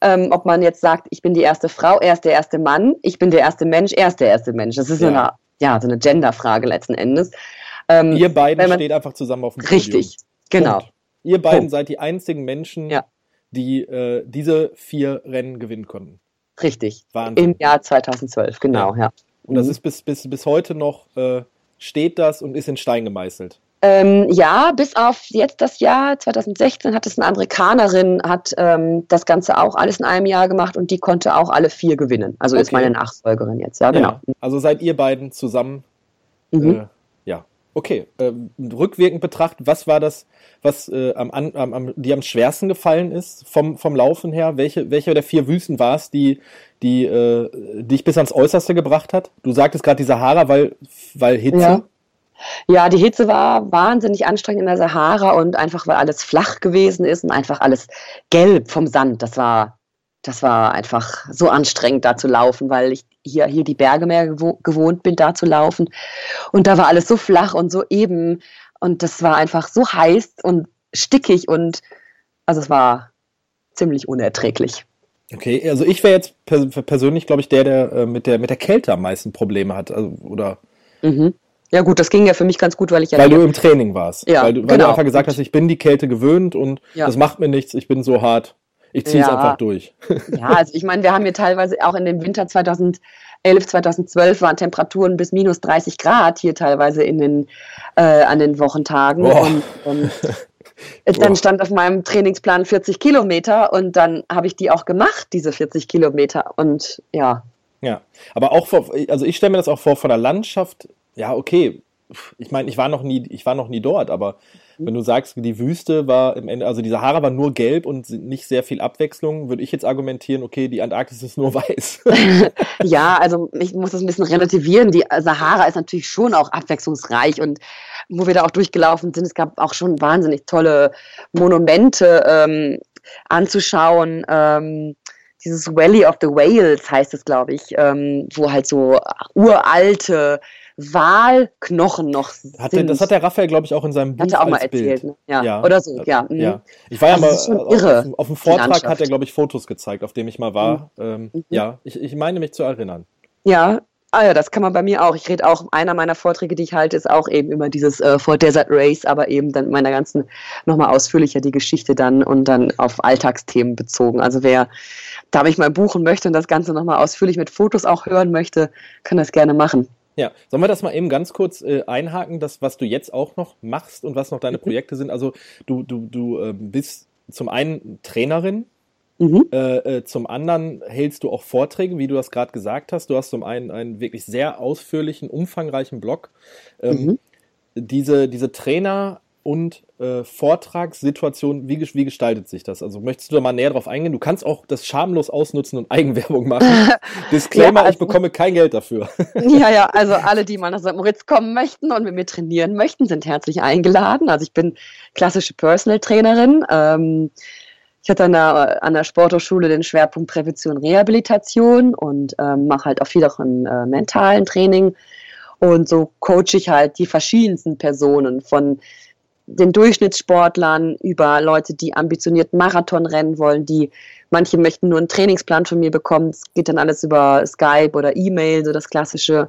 ähm, ob man jetzt sagt, ich bin die erste Frau, er ist der erste Mann, ich bin der erste Mensch, er ist der erste Mensch. Das ist ja. eine, ja, so eine Genderfrage letzten Endes. Ähm, Ihr beiden man, steht einfach zusammen auf dem Podium. Richtig, genau. Punkt. Ihr beiden Punkt. seid die einzigen Menschen, ja. die äh, diese vier Rennen gewinnen konnten. Richtig. Wahnsinn. Im Jahr 2012, genau, ja. ja. Und das mhm. ist bis, bis, bis heute noch, äh, steht das und ist in Stein gemeißelt. Ähm, ja, bis auf jetzt das Jahr 2016 hat es eine Amerikanerin, hat ähm, das Ganze auch alles in einem Jahr gemacht und die konnte auch alle vier gewinnen. Also okay. ist meine Nachfolgerin jetzt, ja, genau. Ja. Also seid ihr beiden zusammen mhm. äh, Okay, äh, rückwirkend betrachtet, was war das, was äh, am, am, am, dir am schwersten gefallen ist vom, vom Laufen her? Welche, welche der vier Wüsten war es, die, die äh, dich bis ans Äußerste gebracht hat? Du sagtest gerade die Sahara, weil, weil Hitze. Ja. ja, die Hitze war wahnsinnig anstrengend in der Sahara und einfach, weil alles flach gewesen ist und einfach alles gelb vom Sand. Das war das war einfach so anstrengend, da zu laufen, weil ich hier, hier die Berge mehr gewohnt bin, da zu laufen. Und da war alles so flach und so eben. Und das war einfach so heiß und stickig und also es war ziemlich unerträglich. Okay, also ich wäre jetzt persönlich, glaube ich, der, der äh, mit der mit der Kälte am meisten Probleme hat, also, oder? Mhm. Ja gut, das ging ja für mich ganz gut, weil ich ja weil du im Training warst, ja, weil, du, weil genau. du einfach gesagt hast, ich bin die Kälte gewöhnt und ja. das macht mir nichts, ich bin so hart, ich ziehe es ja. einfach durch. <laughs> Ja, also ich meine, wir haben hier teilweise auch in dem Winter 2011, 2012 waren Temperaturen bis minus 30 Grad hier teilweise in den äh, an den Wochentagen und, und dann <laughs> stand auf meinem Trainingsplan 40 Kilometer und dann habe ich die auch gemacht, diese 40 Kilometer. Und ja. Ja, aber auch vor, also ich stelle mir das auch vor, von der Landschaft, ja, okay. Ich meine, ich war noch nie, ich war noch nie dort, aber wenn du sagst, die Wüste war im Ende, also die Sahara war nur gelb und nicht sehr viel Abwechslung, würde ich jetzt argumentieren, okay, die Antarktis ist nur <laughs> weiß. <laughs> ja, also ich muss das ein bisschen relativieren. Die Sahara ist natürlich schon auch abwechslungsreich und wo wir da auch durchgelaufen sind, es gab auch schon wahnsinnig tolle Monumente ähm, anzuschauen. Ähm, dieses Valley of the Whales heißt es, glaube ich, ähm, wo halt so uralte Walknochen noch hat sind. das hat der Raphael, glaube ich, auch in seinem Buch hat er auch mal erzählt, ne? ja. ja. Oder so, ja. Mhm. ja. Ich war ja mal auf, auf, dem Vortrag hat er, glaube ich, Fotos gezeigt, auf dem ich mal war. Mhm. Ähm, mhm. Ja, ich, ich meine mich zu erinnern. Ja, Ah ja, das kann man bei mir auch. Ich rede auch, einer meiner Vorträge, die ich halte, ist auch eben immer dieses äh, For Desert Race, aber eben dann meiner ganzen nochmal ausführlicher die Geschichte dann und dann auf Alltagsthemen bezogen. Also wer da mich mal buchen möchte und das Ganze nochmal ausführlich mit Fotos auch hören möchte, kann das gerne machen. Ja, sollen wir das mal eben ganz kurz äh, einhaken, das, was du jetzt auch noch machst und was noch deine mhm. Projekte sind? Also du, du, du äh, bist zum einen Trainerin, mhm. äh, äh, zum anderen hältst du auch Vorträge, wie du das gerade gesagt hast. Du hast zum einen einen wirklich sehr ausführlichen, umfangreichen Blog. Ähm, mhm. Diese, diese Trainer und äh, Vortragssituation, wie, wie gestaltet sich das? Also möchtest du da mal näher drauf eingehen? Du kannst auch das schamlos ausnutzen und Eigenwerbung machen. <laughs> Disclaimer, ja, also, ich bekomme kein Geld dafür. <laughs> ja, ja, also alle, die mal nach St. Moritz kommen möchten und mit mir trainieren möchten, sind herzlich eingeladen. Also ich bin klassische Personal Trainerin. Ähm, ich hatte an der, an der Sporthochschule den Schwerpunkt Prävention Rehabilitation und ähm, mache halt auch viel auch im äh, mentalen Training. Und so coache ich halt die verschiedensten Personen von den Durchschnittssportlern, über Leute, die ambitioniert Marathon rennen wollen, die manche möchten nur einen Trainingsplan von mir bekommen. Es geht dann alles über Skype oder E-Mail, so das klassische.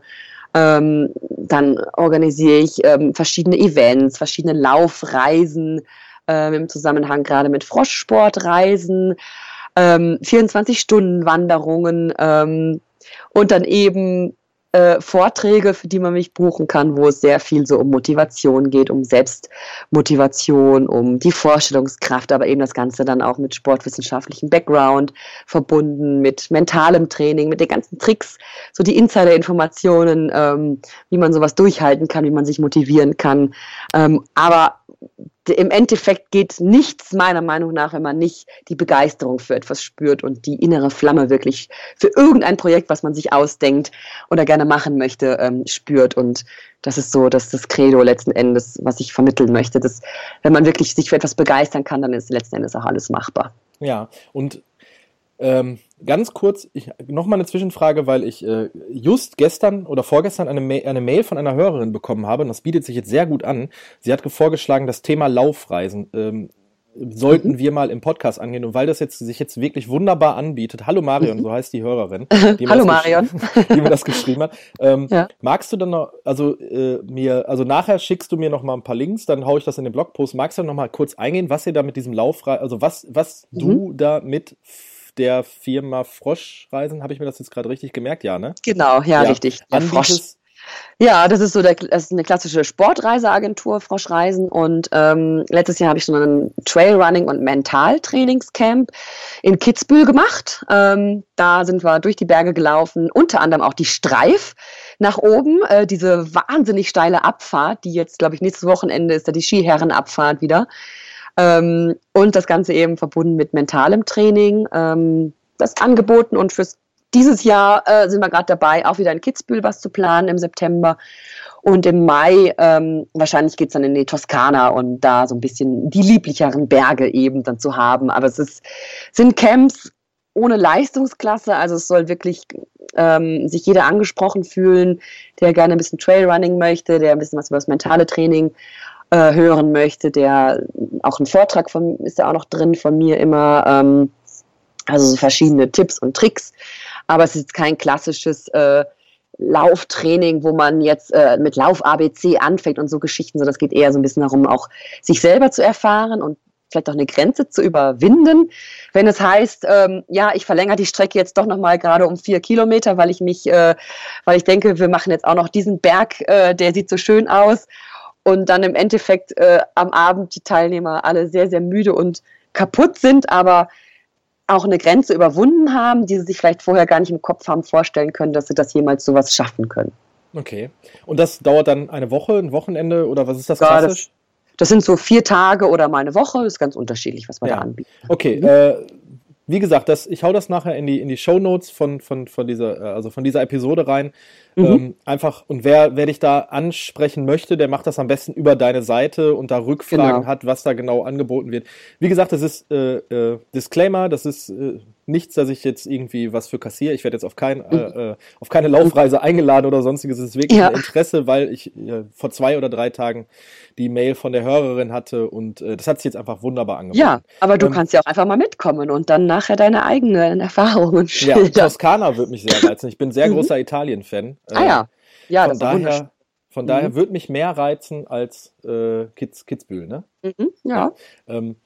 Ähm, dann organisiere ich ähm, verschiedene Events, verschiedene Laufreisen ähm, im Zusammenhang gerade mit Froschsportreisen, ähm, 24-Stunden-Wanderungen ähm, und dann eben äh, Vorträge, für die man mich buchen kann, wo es sehr viel so um Motivation geht, um Selbstmotivation, um die Vorstellungskraft, aber eben das Ganze dann auch mit sportwissenschaftlichem Background verbunden, mit mentalem Training, mit den ganzen Tricks, so die Insider-Informationen, ähm, wie man sowas durchhalten kann, wie man sich motivieren kann. Ähm, aber im Endeffekt geht nichts meiner Meinung nach, wenn man nicht die Begeisterung für etwas spürt und die innere Flamme wirklich für irgendein Projekt, was man sich ausdenkt oder gerne machen möchte, ähm, spürt. Und das ist so, dass das Credo letzten Endes, was ich vermitteln möchte, dass wenn man wirklich sich für etwas begeistern kann, dann ist letzten Endes auch alles machbar. Ja, und ähm, ganz kurz, nochmal eine Zwischenfrage, weil ich äh, just gestern oder vorgestern eine, Ma eine Mail von einer Hörerin bekommen habe und das bietet sich jetzt sehr gut an. Sie hat vorgeschlagen, das Thema Laufreisen ähm, sollten mhm. wir mal im Podcast angehen. Und weil das jetzt sich jetzt wirklich wunderbar anbietet, hallo Marion, mhm. so heißt die Hörerin. <laughs> Die hallo Marion. <laughs> die mir das geschrieben hat. Ähm, ja. Magst du dann noch, also äh, mir, also nachher schickst du mir noch mal ein paar Links, dann haue ich das in den Blogpost. Magst du noch mal kurz eingehen, was ihr da mit diesem Laufreisen, also was, was mhm. du da mit der Firma Froschreisen. Habe ich mir das jetzt gerade richtig gemerkt? Ja, ne? Genau, ja, ja. richtig. Der Frosch. Ja, das ist so der, das ist eine klassische Sportreiseagentur, Froschreisen. Und ähm, letztes Jahr habe ich so ein Trailrunning und Mentaltrainingscamp in Kitzbühel gemacht. Ähm, da sind wir durch die Berge gelaufen, unter anderem auch die Streif nach oben, äh, diese wahnsinnig steile Abfahrt, die jetzt, glaube ich, nächstes Wochenende ist da die Skiherrenabfahrt wieder. Ähm, und das Ganze eben verbunden mit mentalem Training, ähm, das angeboten und fürs dieses Jahr äh, sind wir gerade dabei, auch wieder in Kitzbühel was zu planen im September. Und im Mai, ähm, wahrscheinlich geht's dann in die Toskana und da so ein bisschen die lieblicheren Berge eben dann zu haben. Aber es ist, sind Camps, ohne Leistungsklasse. Also es soll wirklich ähm, sich jeder angesprochen fühlen, der gerne ein bisschen Trailrunning möchte, der ein bisschen was über das mentale Training äh, hören möchte, der auch ein Vortrag von, ist ja auch noch drin von mir immer, ähm, also so verschiedene Tipps und Tricks. Aber es ist kein klassisches äh, Lauftraining, wo man jetzt äh, mit Lauf ABC anfängt und so Geschichten, sondern es geht eher so ein bisschen darum, auch sich selber zu erfahren und vielleicht auch eine Grenze zu überwinden. Wenn es heißt, ähm, ja, ich verlängere die Strecke jetzt doch nochmal gerade um vier Kilometer, weil ich mich, äh, weil ich denke, wir machen jetzt auch noch diesen Berg, äh, der sieht so schön aus. Und dann im Endeffekt äh, am Abend die Teilnehmer alle sehr, sehr müde und kaputt sind, aber auch eine Grenze überwunden haben, die sie sich vielleicht vorher gar nicht im Kopf haben vorstellen können, dass sie das jemals sowas schaffen können. Okay. Und das dauert dann eine Woche, ein Wochenende oder was ist das ja, klassisch? Das, das sind so vier Tage oder mal eine Woche, ist ganz unterschiedlich, was man ja. da anbietet. Okay, mhm. äh, wie gesagt, das, ich hau das nachher in die, in die Show Notes von, von, von, dieser, äh, also von dieser Episode rein. Mhm. Ähm, einfach, und wer, wer dich da ansprechen möchte, der macht das am besten über deine Seite und da Rückfragen genau. hat, was da genau angeboten wird. Wie gesagt, das ist äh, äh, Disclaimer, das ist äh, nichts, dass ich jetzt irgendwie was für kassiere. Ich werde jetzt auf, kein, äh, mhm. äh, auf keine Laufreise eingeladen oder sonstiges. Es ist wirklich ja. ein Interesse, weil ich äh, vor zwei oder drei Tagen die Mail von der Hörerin hatte und äh, das hat sich jetzt einfach wunderbar angeboten. Ja, aber du ähm, kannst ja auch einfach mal mitkommen und dann nachher deine eigenen <laughs> Erfahrungen schildern. Ja, Toskana wird mich sehr reizen. Ich bin sehr <laughs> mhm. großer Italien-Fan. ah ja, ähm, ja, von das daher, von daher mhm. wird mich mehr reizen als äh, Kids, Kitzbühel, ne? Mhm, ja. ja. Ähm,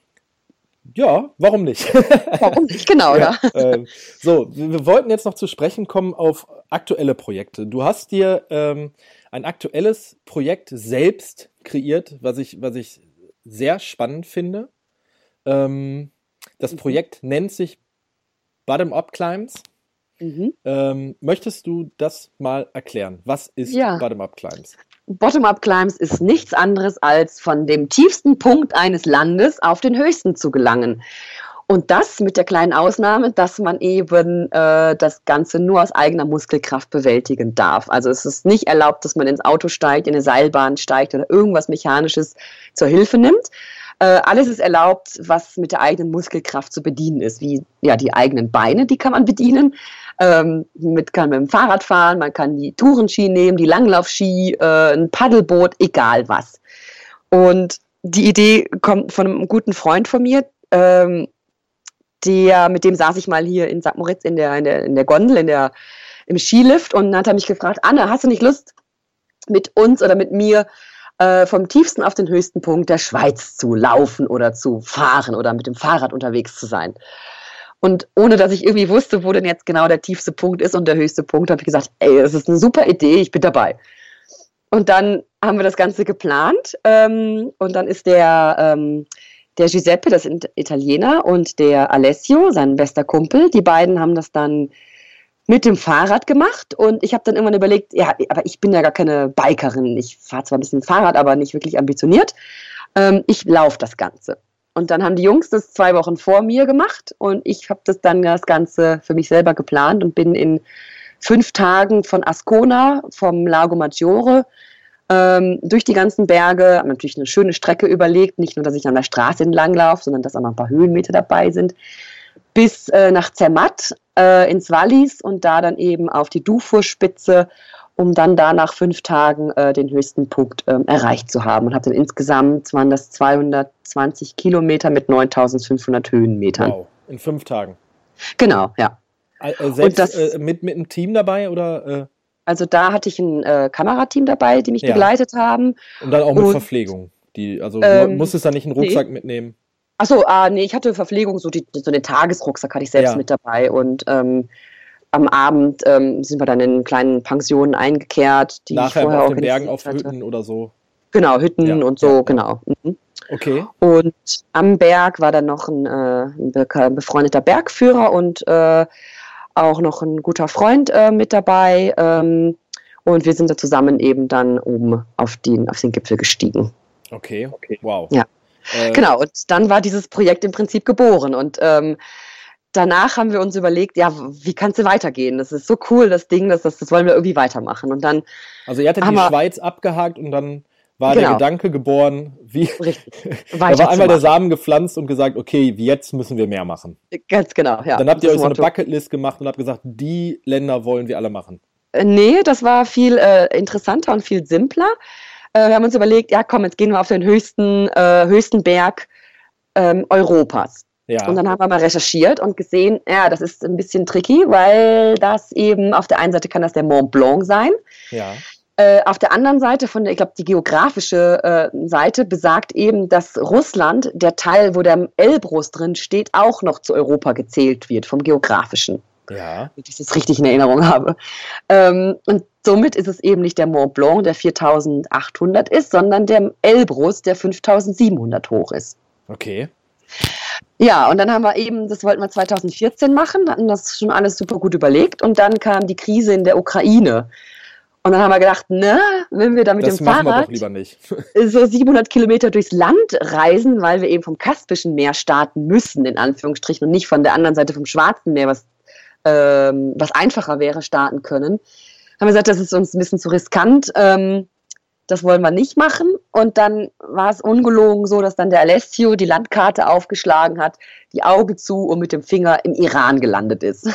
ja, warum nicht? <laughs> Warum nicht, genau, ja. ja. Ähm, so, wir, wollten jetzt noch zu sprechen kommen auf aktuelle Projekte. Du hast dir ähm, ein aktuelles Projekt selbst kreiert, was ich, was ich sehr spannend finde. Ähm, das mhm. Projekt nennt sich Bottom-Up Climbs. Mhm. Ähm, möchtest du das mal erklären? Was ist ja. Bottom-Up Climbs? Bottom-up Climbs ist nichts anderes als von dem tiefsten Punkt eines Landes auf den höchsten zu gelangen. Und das mit der kleinen Ausnahme, dass man eben äh, das Ganze nur aus eigener Muskelkraft bewältigen darf. Also es ist nicht erlaubt, dass man ins Auto steigt, in eine Seilbahn steigt oder irgendwas Mechanisches zur Hilfe nimmt. Äh, alles ist erlaubt, was mit der eigenen Muskelkraft zu bedienen ist, wie ja die eigenen Beine, die kann man bedienen, ähm, mit, kann mit dem Fahrrad fahren, man kann die Tourenski nehmen, die Langlaufski, äh, ein Paddelboot, egal was. Und die Idee kommt von einem guten Freund von mir, ähm, der, mit dem saß ich mal hier in St. Moritz in der, in der, in der Gondel, in der, im Skilift und dann hat er mich gefragt, Anne, hast du nicht Lust, mit uns oder mit mir äh, vom tiefsten auf den höchsten Punkt der Schweiz zu laufen oder zu fahren oder mit dem Fahrrad unterwegs zu sein? Und ohne dass ich irgendwie wusste, wo denn jetzt genau der tiefste Punkt ist und der höchste Punkt, habe ich gesagt, ey, das ist eine super Idee, ich bin dabei. Und dann haben wir das Ganze geplant ähm, und dann ist der, ähm, der Giuseppe, das Italiener, und der Alessio, sein bester Kumpel, die beiden haben das dann mit dem Fahrrad gemacht und ich habe dann irgendwann überlegt, ja, aber ich bin ja gar keine Bikerin. Ich fahre zwar ein bisschen Fahrrad, aber nicht wirklich ambitioniert. Ähm, ich laufe das Ganze. Und dann haben die Jungs das zwei Wochen vor mir gemacht und ich habe das dann das Ganze für mich selber geplant und bin in fünf Tagen von Ascona, vom Lago Maggiore, ähm, durch die ganzen Berge, habe natürlich eine schöne Strecke überlegt, nicht nur, dass ich an der Straße entlang laufe, sondern dass auch noch ein paar Höhenmeter dabei sind, bis äh, nach Zermatt äh, ins Wallis und da dann eben auf die Dufourspitze um dann da nach fünf Tagen äh, den höchsten Punkt ähm, erreicht zu haben. Und habe dann insgesamt, waren das 220 Kilometer mit 9500 Höhenmetern. Wow, in fünf Tagen. Genau, ja. Äh, selbst das, äh, mit, mit einem Team dabei oder? Äh? Also da hatte ich ein äh, Kamerateam dabei, die mich ja. begleitet haben. Und dann auch mit Und, Verpflegung. Die, also ähm, musstest da nicht einen Rucksack nee. mitnehmen. Achso, ah, nee, ich hatte Verpflegung, so, die, so den Tagesrucksack hatte ich selbst ja. mit dabei und ähm, am Abend ähm, sind wir dann in kleinen Pensionen eingekehrt, die Nachher vorher auf den Bergen auf Hütten oder so. Genau, Hütten ja, und so, ja, genau. Mhm. Okay. Und am Berg war dann noch ein, äh, ein befreundeter Bergführer und äh, auch noch ein guter Freund äh, mit dabei. Ähm, und wir sind da zusammen eben dann oben auf den, auf den Gipfel gestiegen. Okay, okay. wow. Ja. Äh, genau, und dann war dieses Projekt im Prinzip geboren. Und ähm, danach haben wir uns überlegt, ja, wie kann es weitergehen? Das ist so cool, das Ding, das, das, das wollen wir irgendwie weitermachen. Und dann. Also ihr hattet die Schweiz abgehakt und dann war genau. der Gedanke geboren, wie <laughs> da war einmal der Samen gepflanzt und gesagt, okay, jetzt müssen wir mehr machen. Ganz genau, ja. Dann habt ihr euch so eine Bucketlist gemacht und habt gesagt, die Länder wollen wir alle machen. Äh, nee, das war viel äh, interessanter und viel simpler. Äh, wir haben uns überlegt, ja komm, jetzt gehen wir auf den höchsten, äh, höchsten Berg ähm, Europas. Ja. Und dann haben wir mal recherchiert und gesehen, ja, das ist ein bisschen tricky, weil das eben auf der einen Seite kann das der Mont Blanc sein. Ja. Äh, auf der anderen Seite, von der, ich glaube, die geografische äh, Seite besagt eben, dass Russland, der Teil, wo der Elbrus drin steht, auch noch zu Europa gezählt wird, vom geografischen. Ja. Wenn ich das richtig in Erinnerung habe. Ähm, und somit ist es eben nicht der Mont Blanc, der 4800 ist, sondern der Elbrus, der 5700 hoch ist. Okay. Ja, und dann haben wir eben, das wollten wir 2014 machen, hatten das schon alles super gut überlegt und dann kam die Krise in der Ukraine. Und dann haben wir gedacht, ne, wenn wir da mit das dem Fahrrad <laughs> so 700 Kilometer durchs Land reisen, weil wir eben vom Kaspischen Meer starten müssen, in Anführungsstrichen, und nicht von der anderen Seite vom Schwarzen Meer, was, ähm, was einfacher wäre, starten können, haben wir gesagt, das ist uns ein bisschen zu riskant. Ähm, das wollen wir nicht machen. Und dann war es ungelogen so, dass dann der Alessio die Landkarte aufgeschlagen hat, die Augen zu und mit dem Finger im Iran gelandet ist. <laughs>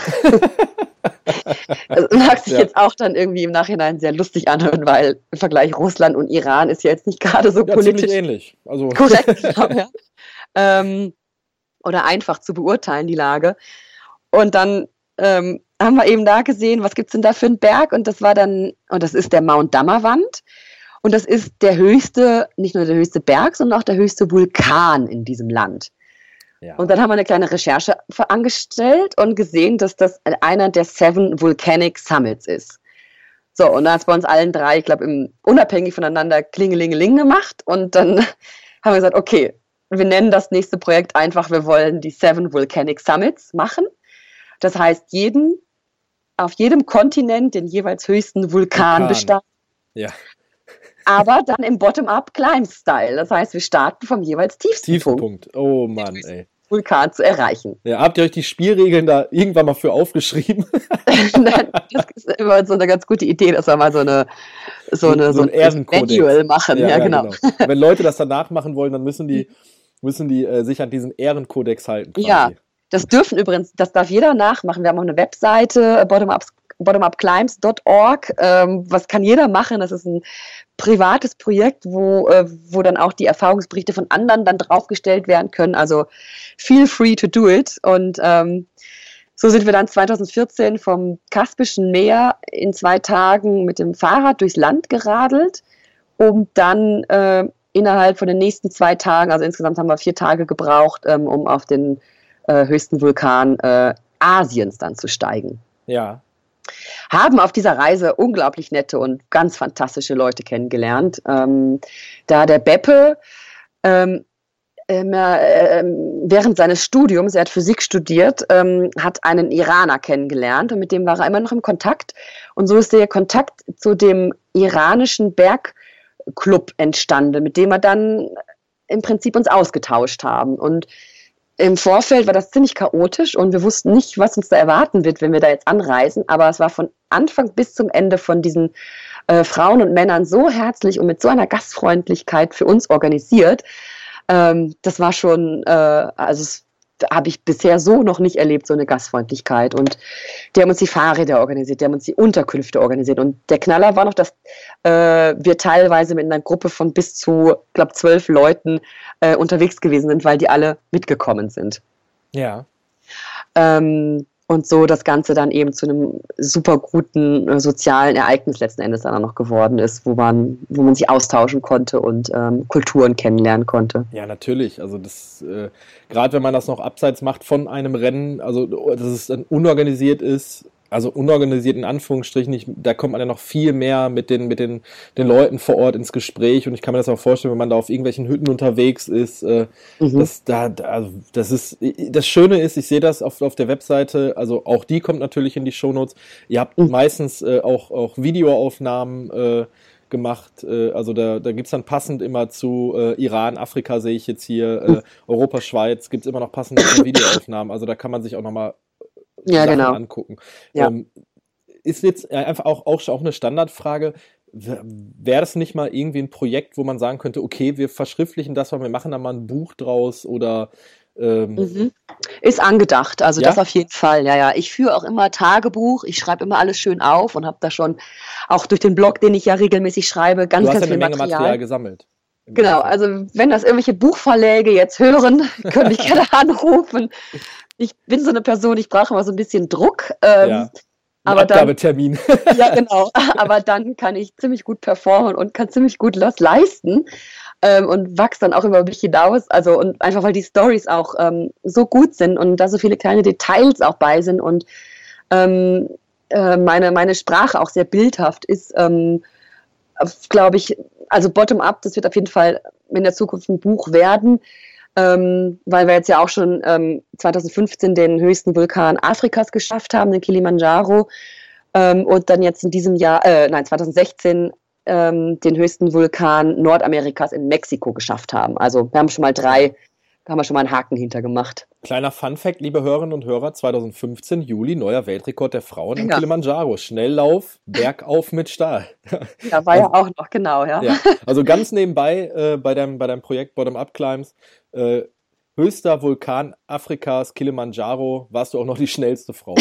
das mag sich ja. jetzt auch dann irgendwie im Nachhinein sehr lustig anhören, weil im Vergleich Russland und Iran ist ja jetzt nicht gerade so ja, politisch ähnlich. Also. <laughs> korrekt. ja. ähm, oder einfach zu beurteilen, die Lage. Und dann ähm, haben wir eben da gesehen, was gibt es denn da für einen Berg? Und das war dann, und das ist der Mount Dammerwand. Und das ist der höchste, nicht nur der höchste Berg, sondern auch der höchste Vulkan in diesem Land. Ja. Und dann haben wir eine kleine Recherche angestellt und gesehen, dass das einer der Seven Volcanic Summits ist. So, und dann hat es bei uns allen drei, ich glaube, unabhängig voneinander Klingelingeling gemacht. Und dann <laughs> haben wir gesagt, okay, wir nennen das nächste Projekt einfach, wir wollen die Seven Volcanic Summits machen. Das heißt, jeden, auf jedem Kontinent den jeweils höchsten Vulkan, Vulkan. besteigen. Ja aber dann im Bottom-up-Climb-Style. Das heißt, wir starten vom jeweils tiefsten, tiefsten Punkt. Punkt. Oh Mann, ey. Vulkan zu erreichen. Ja, habt ihr euch die Spielregeln da irgendwann mal für aufgeschrieben? <laughs> Das ist immer so eine ganz gute Idee, dass wir mal so eine so eine so, so ein Manual machen. Ja, ja genau. genau. Wenn Leute das danach machen wollen, dann müssen die müssen die äh, sich an diesen Ehrenkodex halten. Quasi. Ja, das dürfen übrigens, das darf jeder nachmachen. Wir haben auch eine Webseite, Bottom-up bottomupclimbs.org. Ähm, was kann jeder machen? Das ist ein privates Projekt, wo, äh, wo dann auch die Erfahrungsberichte von anderen dann draufgestellt werden können. Also feel free to do it. Und ähm, so sind wir dann 2014 vom Kaspischen Meer in zwei Tagen mit dem Fahrrad durchs Land geradelt, um dann äh, innerhalb von den nächsten zwei Tagen, also insgesamt haben wir vier Tage gebraucht, ähm, um auf den äh, höchsten Vulkan äh, Asiens dann zu steigen. Ja haben auf dieser Reise unglaublich nette und ganz fantastische Leute kennengelernt. Ähm, da der Beppe ähm, ähm äh, während seines Studiums, er hat Physik studiert, ähm, hat einen Iraner kennengelernt und mit dem war er immer noch im Kontakt. Und so ist der Kontakt zu dem iranischen Bergclub entstanden, mit dem wir dann im Prinzip uns ausgetauscht haben. Und im Vorfeld war das ziemlich chaotisch und wir wussten nicht, was uns da erwarten wird, wenn wir da jetzt anreisen. Aber es war von Anfang bis zum Ende von diesen äh, Frauen und Männern so herzlich und mit so einer Gastfreundlichkeit für uns organisiert. Ähm, das war schon, äh, also es habe ich bisher so noch nicht erlebt, so eine Gastfreundlichkeit. Und die haben uns die Fahrräder organisiert, die haben uns die Unterkünfte organisiert. Und der Knaller war noch, dass äh, wir teilweise mit einer Gruppe von bis zu, glaube zwölf Leuten äh, unterwegs gewesen sind, weil die alle mitgekommen sind. Ja. Ähm, und so das Ganze dann eben zu einem super guten äh, sozialen Ereignis letzten Endes dann noch geworden ist, wo man, wo man sich austauschen konnte und ähm, Kulturen kennenlernen konnte. Ja, natürlich. Also das, äh, gerade wenn man das noch abseits macht von einem Rennen, also dass es dann unorganisiert ist, also unorganisiert in Anführungsstrichen, ich, da kommt man ja noch viel mehr mit den, mit den, den Leuten vor Ort ins Gespräch und ich kann mir das auch vorstellen, wenn man da auf irgendwelchen Hütten unterwegs ist, äh, mhm. das, da, also das ist, das Schöne ist, ich sehe das auf, auf der Webseite, also auch die kommt natürlich in die Shownotes. Ihr habt mhm. meistens äh, auch, auch Videoaufnahmen, äh, gemacht. Äh, also da, da gibt es dann passend immer zu äh, Iran, Afrika sehe ich jetzt hier, äh, Europa, Schweiz, gibt es immer noch passende Videoaufnahmen. Also da kann man sich auch nochmal ja, genau. angucken. Ja. Ähm, ist jetzt einfach auch, auch, auch eine Standardfrage. wäre das nicht mal irgendwie ein Projekt, wo man sagen könnte, okay, wir verschriftlichen das, wir machen da mal ein Buch draus oder ähm, mhm. Ist angedacht, also ja? das auf jeden Fall, ja, ja. Ich führe auch immer Tagebuch, ich schreibe immer alles schön auf und habe da schon auch durch den Blog, den ich ja regelmäßig schreibe, ganz, du hast ganz ja viel Menge Material. Material gesammelt. Genau, also wenn das irgendwelche Buchverläge jetzt hören, <laughs> können mich <laughs> gerne anrufen. Ich bin so eine Person, ich brauche immer so ein bisschen Druck. Ähm, ja. Aber Abgabetermin. Dann, <laughs> ja, genau. <laughs> Aber dann kann ich ziemlich gut performen und kann ziemlich gut was leisten ähm, und wachse dann auch über mich hinaus. Also und einfach weil die Stories auch ähm, so gut sind und da so viele kleine Details auch bei sind und ähm, äh, meine, meine Sprache auch sehr bildhaft ist, ähm, glaube ich, also bottom-up, das wird auf jeden Fall in der Zukunft ein Buch werden. Ähm, weil wir jetzt ja auch schon ähm, 2015 den höchsten Vulkan Afrikas geschafft haben, den Kilimanjaro. Ähm, und dann jetzt in diesem Jahr, äh, nein, 2016 ähm, den höchsten Vulkan Nordamerikas in Mexiko geschafft haben. Also wir haben schon mal drei, da haben wir schon mal einen Haken hintergemacht. Kleiner Fun-Fact, liebe Hörerinnen und Hörer, 2015 Juli, neuer Weltrekord der Frauen im ja. Kilimanjaro. Schnelllauf, bergauf mit Stahl. <laughs> Ja, war ja auch noch, genau, ja. ja. Also ganz nebenbei äh, bei, deinem, bei deinem Projekt Bottom-Up Climbs, äh, höchster Vulkan Afrikas, Kilimanjaro, warst du auch noch die schnellste Frau.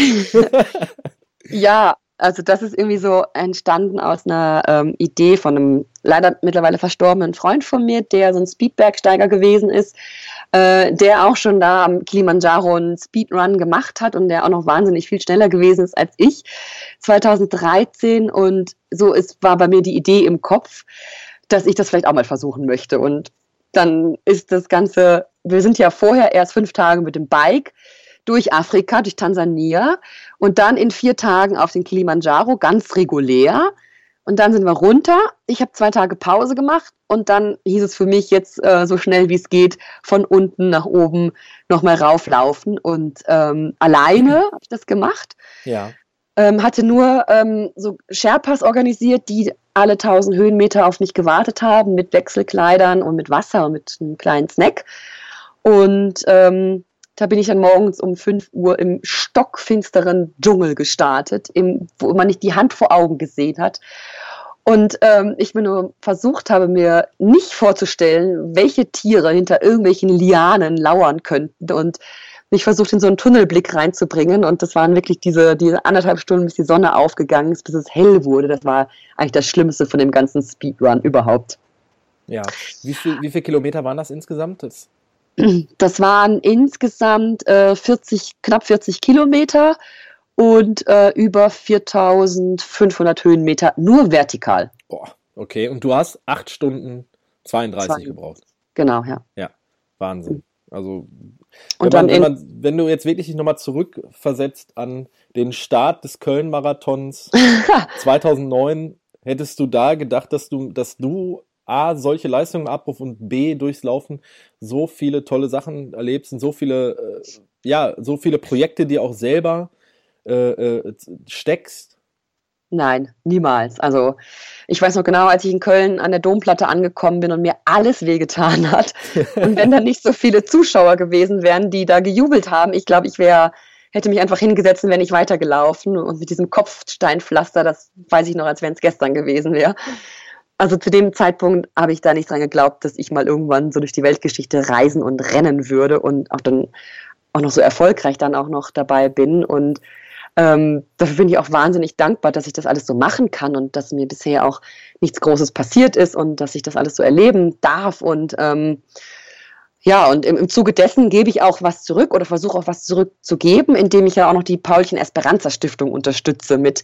<laughs> ja, also das ist irgendwie so entstanden aus einer ähm, Idee von einem leider mittlerweile verstorbenen Freund von mir, der so ein Speedbergsteiger gewesen ist, äh, der auch schon da am Kilimanjaro einen Speedrun gemacht hat und der auch noch wahnsinnig viel schneller gewesen ist als ich 2013 und so ist, war bei mir die Idee im Kopf, dass ich das vielleicht auch mal versuchen möchte und dann ist das Ganze, wir sind ja vorher erst fünf Tage mit dem Bike durch Afrika, durch Tansania und dann in vier Tagen auf den Kilimanjaro, ganz regulär. Und dann sind wir runter. Ich habe zwei Tage Pause gemacht und dann hieß es für mich jetzt äh, so schnell wie es geht von unten nach oben nochmal rauflaufen. Und ähm, alleine habe ich das gemacht. Ja. Ähm, hatte nur ähm, so Sherpas organisiert, die alle 1000 Höhenmeter auf mich gewartet haben mit Wechselkleidern und mit Wasser und mit einem kleinen Snack. Und ähm, da bin ich dann morgens um 5 Uhr im stockfinsteren Dschungel gestartet, im, wo man nicht die Hand vor Augen gesehen hat. Und ähm, ich mir nur versucht habe, mir nicht vorzustellen, welche Tiere hinter irgendwelchen Lianen lauern könnten und mich versucht, in so einen Tunnelblick reinzubringen. Und das waren wirklich diese, diese anderthalb Stunden, bis die Sonne aufgegangen ist, bis es hell wurde. Das war eigentlich das Schlimmste von dem ganzen Speedrun überhaupt. Ja. Wie, viel, wie viele Kilometer waren das insgesamt? Das das waren insgesamt äh, 40, knapp 40 Kilometer und äh, über 4500 Höhenmeter nur vertikal. Boah, okay. Und du hast 8 Stunden 32 Zwei. gebraucht. Genau, ja. Ja, Wahnsinn. Also, wenn, man, wenn, man, wenn du jetzt wirklich nochmal zurückversetzt an den Start des Köln-Marathons <laughs> 2009, hättest du da gedacht, dass du, dass du A, solche Leistungen abruf und B, durchs Laufen so viele tolle Sachen erlebst und so viele, äh, ja, so viele Projekte, die auch selber äh, äh, steckst? Nein, niemals. Also ich weiß noch genau, als ich in Köln an der Domplatte angekommen bin und mir alles wehgetan hat. <laughs> und wenn da nicht so viele Zuschauer gewesen wären, die da gejubelt haben, ich glaube, ich wäre hätte mich einfach hingesetzt und wäre nicht weitergelaufen. Und mit diesem Kopfsteinpflaster, das weiß ich noch, als wenn es gestern gewesen wäre. Also zu dem Zeitpunkt habe ich da nicht dran geglaubt, dass ich mal irgendwann so durch die Weltgeschichte reisen und rennen würde und auch dann auch noch so erfolgreich dann auch noch dabei bin. Und ähm, dafür bin ich auch wahnsinnig dankbar, dass ich das alles so machen kann und dass mir bisher auch nichts Großes passiert ist und dass ich das alles so erleben darf. Und ähm, ja, und im, im Zuge dessen gebe ich auch was zurück oder versuche auch was zurückzugeben, indem ich ja auch noch die Paulchen Esperanza Stiftung unterstütze mit,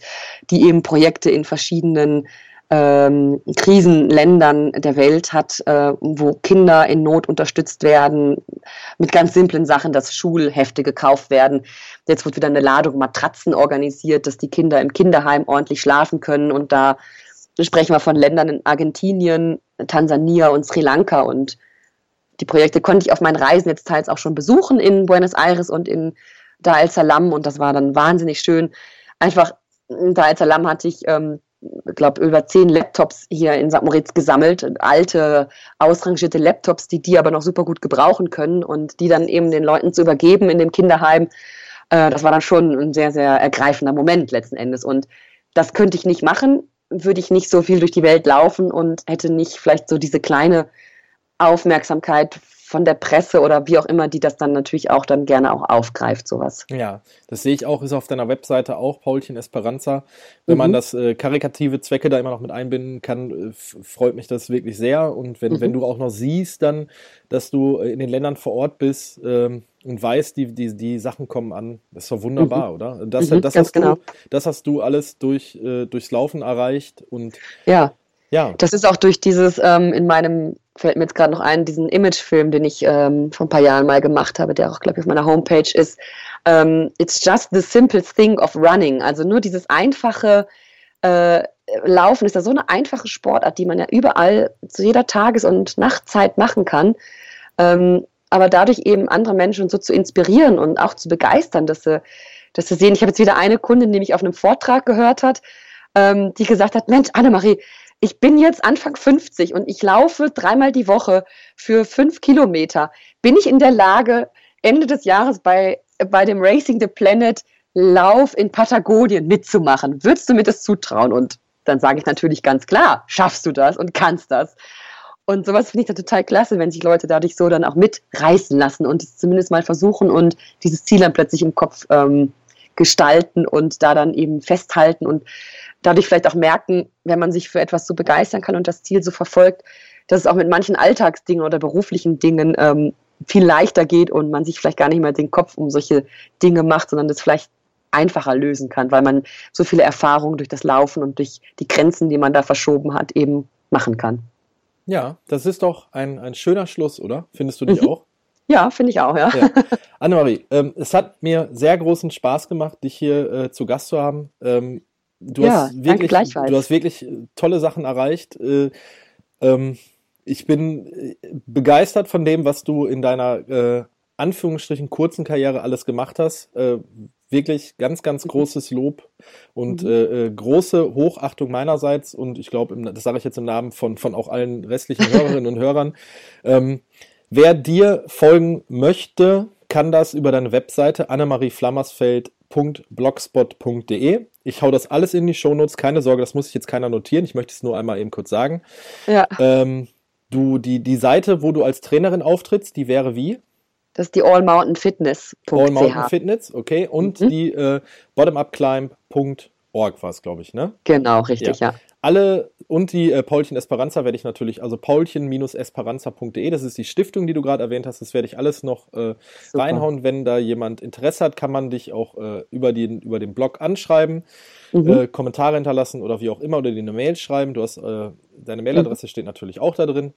die eben Projekte in verschiedenen ähm, Krisenländern der Welt hat, äh, wo Kinder in Not unterstützt werden, mit ganz simplen Sachen, dass Schulhefte gekauft werden. Jetzt wird wieder eine Ladung Matratzen organisiert, dass die Kinder im Kinderheim ordentlich schlafen können. Und da sprechen wir von Ländern in Argentinien, Tansania und Sri Lanka. Und die Projekte konnte ich auf meinen Reisen jetzt teils auch schon besuchen in Buenos Aires und in Dar es Salaam. Und das war dann wahnsinnig schön. Einfach in Dar es Salaam hatte ich ähm, glaube, über zehn Laptops hier in St. Moritz gesammelt, alte, ausrangierte Laptops, die die aber noch super gut gebrauchen können und die dann eben den Leuten zu übergeben in dem Kinderheim. Äh, das war dann schon ein sehr, sehr ergreifender Moment letzten Endes. Und das könnte ich nicht machen, würde ich nicht so viel durch die Welt laufen und hätte nicht vielleicht so diese kleine Aufmerksamkeit von der Presse oder wie auch immer, die das dann natürlich auch dann gerne auch aufgreift, sowas. Ja, das sehe ich auch, ist auf deiner Webseite auch, Paulchen Esperanza. Wenn mhm. man das äh, karikative Zwecke da immer noch mit einbinden kann, äh, freut mich das wirklich sehr. Und wenn, mhm. wenn du auch noch siehst dann, dass du in den Ländern vor Ort bist ähm, und weißt, die, die, die Sachen kommen an, das ist doch wunderbar, mhm. oder? Das, mhm, das, hast genau. du, das hast du alles durch, äh, durchs Laufen erreicht und ja. Ja. Das ist auch durch dieses ähm, in meinem fällt mir jetzt gerade noch ein, diesen Imagefilm, den ich ähm, vor ein paar Jahren mal gemacht habe, der auch, glaube ich, auf meiner Homepage ist. Ähm, It's just the simple thing of running. Also nur dieses einfache äh, Laufen ist ja so eine einfache Sportart, die man ja überall zu jeder Tages- und Nachtzeit machen kann. Ähm, aber dadurch eben andere Menschen so zu inspirieren und auch zu begeistern, dass sie, dass sie sehen. Ich habe jetzt wieder eine Kundin, die mich auf einem Vortrag gehört hat, ähm, die gesagt hat, Mensch, Annemarie, ich bin jetzt Anfang 50 und ich laufe dreimal die Woche für fünf Kilometer. Bin ich in der Lage, Ende des Jahres bei, bei dem Racing the Planet Lauf in Patagonien mitzumachen? Würdest du mir das zutrauen? Und dann sage ich natürlich ganz klar, schaffst du das und kannst das. Und sowas finde ich dann total klasse, wenn sich Leute dadurch so dann auch mitreißen lassen und es zumindest mal versuchen und dieses Ziel dann plötzlich im Kopf ähm, gestalten und da dann eben festhalten und dadurch vielleicht auch merken, wenn man sich für etwas so begeistern kann und das Ziel so verfolgt, dass es auch mit manchen Alltagsdingen oder beruflichen Dingen ähm, viel leichter geht und man sich vielleicht gar nicht mehr den Kopf um solche Dinge macht, sondern das vielleicht einfacher lösen kann, weil man so viele Erfahrungen durch das Laufen und durch die Grenzen, die man da verschoben hat, eben machen kann. Ja, das ist doch ein, ein schöner Schluss, oder? Findest du nicht mhm. auch? Ja, finde ich auch, ja. ja. Annemarie, ähm, es hat mir sehr großen Spaß gemacht, dich hier äh, zu Gast zu haben. Ähm, du, ja, hast wirklich, du hast wirklich äh, tolle Sachen erreicht. Äh, ähm, ich bin äh, begeistert von dem, was du in deiner äh, Anführungsstrichen kurzen Karriere alles gemacht hast. Äh, wirklich ganz, ganz mhm. großes Lob und mhm. große Hochachtung meinerseits und ich glaube, das sage ich jetzt im Namen von, von auch allen restlichen Hörerinnen und Hörern. Wer dir folgen möchte, kann das über deine Webseite annemarieflammersfeld.blogspot.de. Ich hau das alles in die Shownotes, keine Sorge, das muss sich jetzt keiner notieren. Ich möchte es nur einmal eben kurz sagen. Ja. Ähm, du, die, die Seite, wo du als Trainerin auftrittst, die wäre wie? Das ist die All Mountain Fitness. All Mountain Fitness, okay. Und mhm. die äh, bottomupclimb.org war es, glaube ich, ne? Genau, richtig, ja. ja. Alle und die äh, Paulchen Esperanza werde ich natürlich, also paulchen-esperanza.de, das ist die Stiftung, die du gerade erwähnt hast, das werde ich alles noch äh, reinhauen. Wenn da jemand Interesse hat, kann man dich auch äh, über, den, über den Blog anschreiben, mhm. äh, Kommentare hinterlassen oder wie auch immer oder dir eine Mail schreiben. Du hast äh, deine Mailadresse mhm. steht natürlich auch da drin.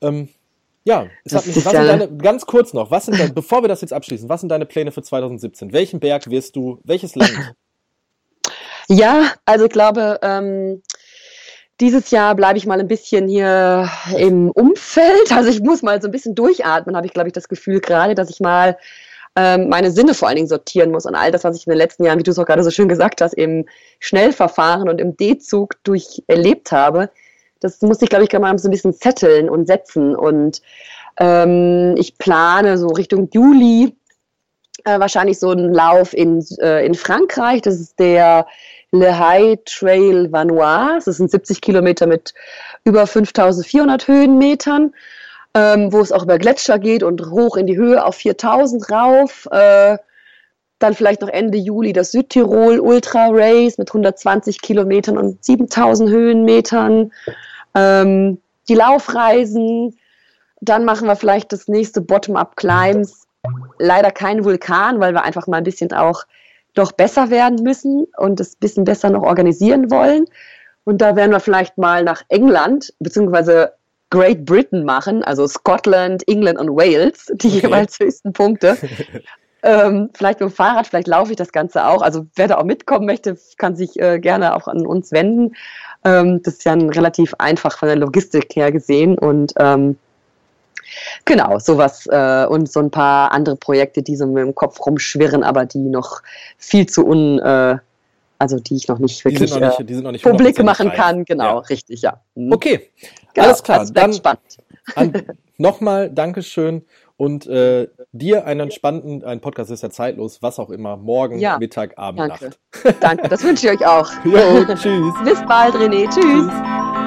Ähm, ja, mich, was sind deine, ganz kurz noch, was sind deine, bevor wir das jetzt abschließen, was sind deine Pläne für 2017? Welchen Berg wirst du, welches Land? <laughs> Ja, also ich glaube, ähm, dieses Jahr bleibe ich mal ein bisschen hier im Umfeld. Also ich muss mal so ein bisschen durchatmen, habe ich, glaube ich, das Gefühl gerade, dass ich mal ähm, meine Sinne vor allen Dingen sortieren muss und all das, was ich in den letzten Jahren, wie du es auch gerade so schön gesagt hast, im Schnellverfahren und im D-Zug durcherlebt habe. Das muss ich, glaube ich, gerade mal so ein bisschen zetteln und setzen. Und ähm, ich plane so Richtung Juli äh, wahrscheinlich so einen Lauf in, äh, in Frankreich. Das ist der Le High Trail Vanois. Das sind 70 Kilometer mit über 5400 Höhenmetern, ähm, wo es auch über Gletscher geht und hoch in die Höhe auf 4000 rauf. Äh, dann vielleicht noch Ende Juli das Südtirol Ultra Race mit 120 Kilometern und 7000 Höhenmetern. Ähm, die Laufreisen. Dann machen wir vielleicht das nächste Bottom-up Climbs. Leider kein Vulkan, weil wir einfach mal ein bisschen auch doch besser werden müssen und es ein bisschen besser noch organisieren wollen. Und da werden wir vielleicht mal nach England beziehungsweise Great Britain machen, also Scotland, England und Wales, die okay. jeweils höchsten Punkte. <laughs> ähm, vielleicht mit dem Fahrrad, vielleicht laufe ich das Ganze auch. Also wer da auch mitkommen möchte, kann sich äh, gerne auch an uns wenden. Ähm, das ist ja relativ einfach von der Logistik her gesehen und ähm, Genau, sowas äh, und so ein paar andere Projekte, die so mit dem Kopf rumschwirren, aber die noch viel zu un, äh, also die ich noch nicht wirklich die noch nicht, noch nicht publik machen reif. kann. Genau, ja. richtig, ja. Mhm. Okay, genau, alles klar. Das dann spannend. An, <laughs> nochmal Dankeschön und äh, dir einen entspannten, ein Podcast ist ja zeitlos, was auch immer, morgen, ja, Mittag, Abend, danke. Nacht. Danke, das wünsche ich euch auch. <laughs> jo, tschüss. Bis bald, René. Tschüss. tschüss.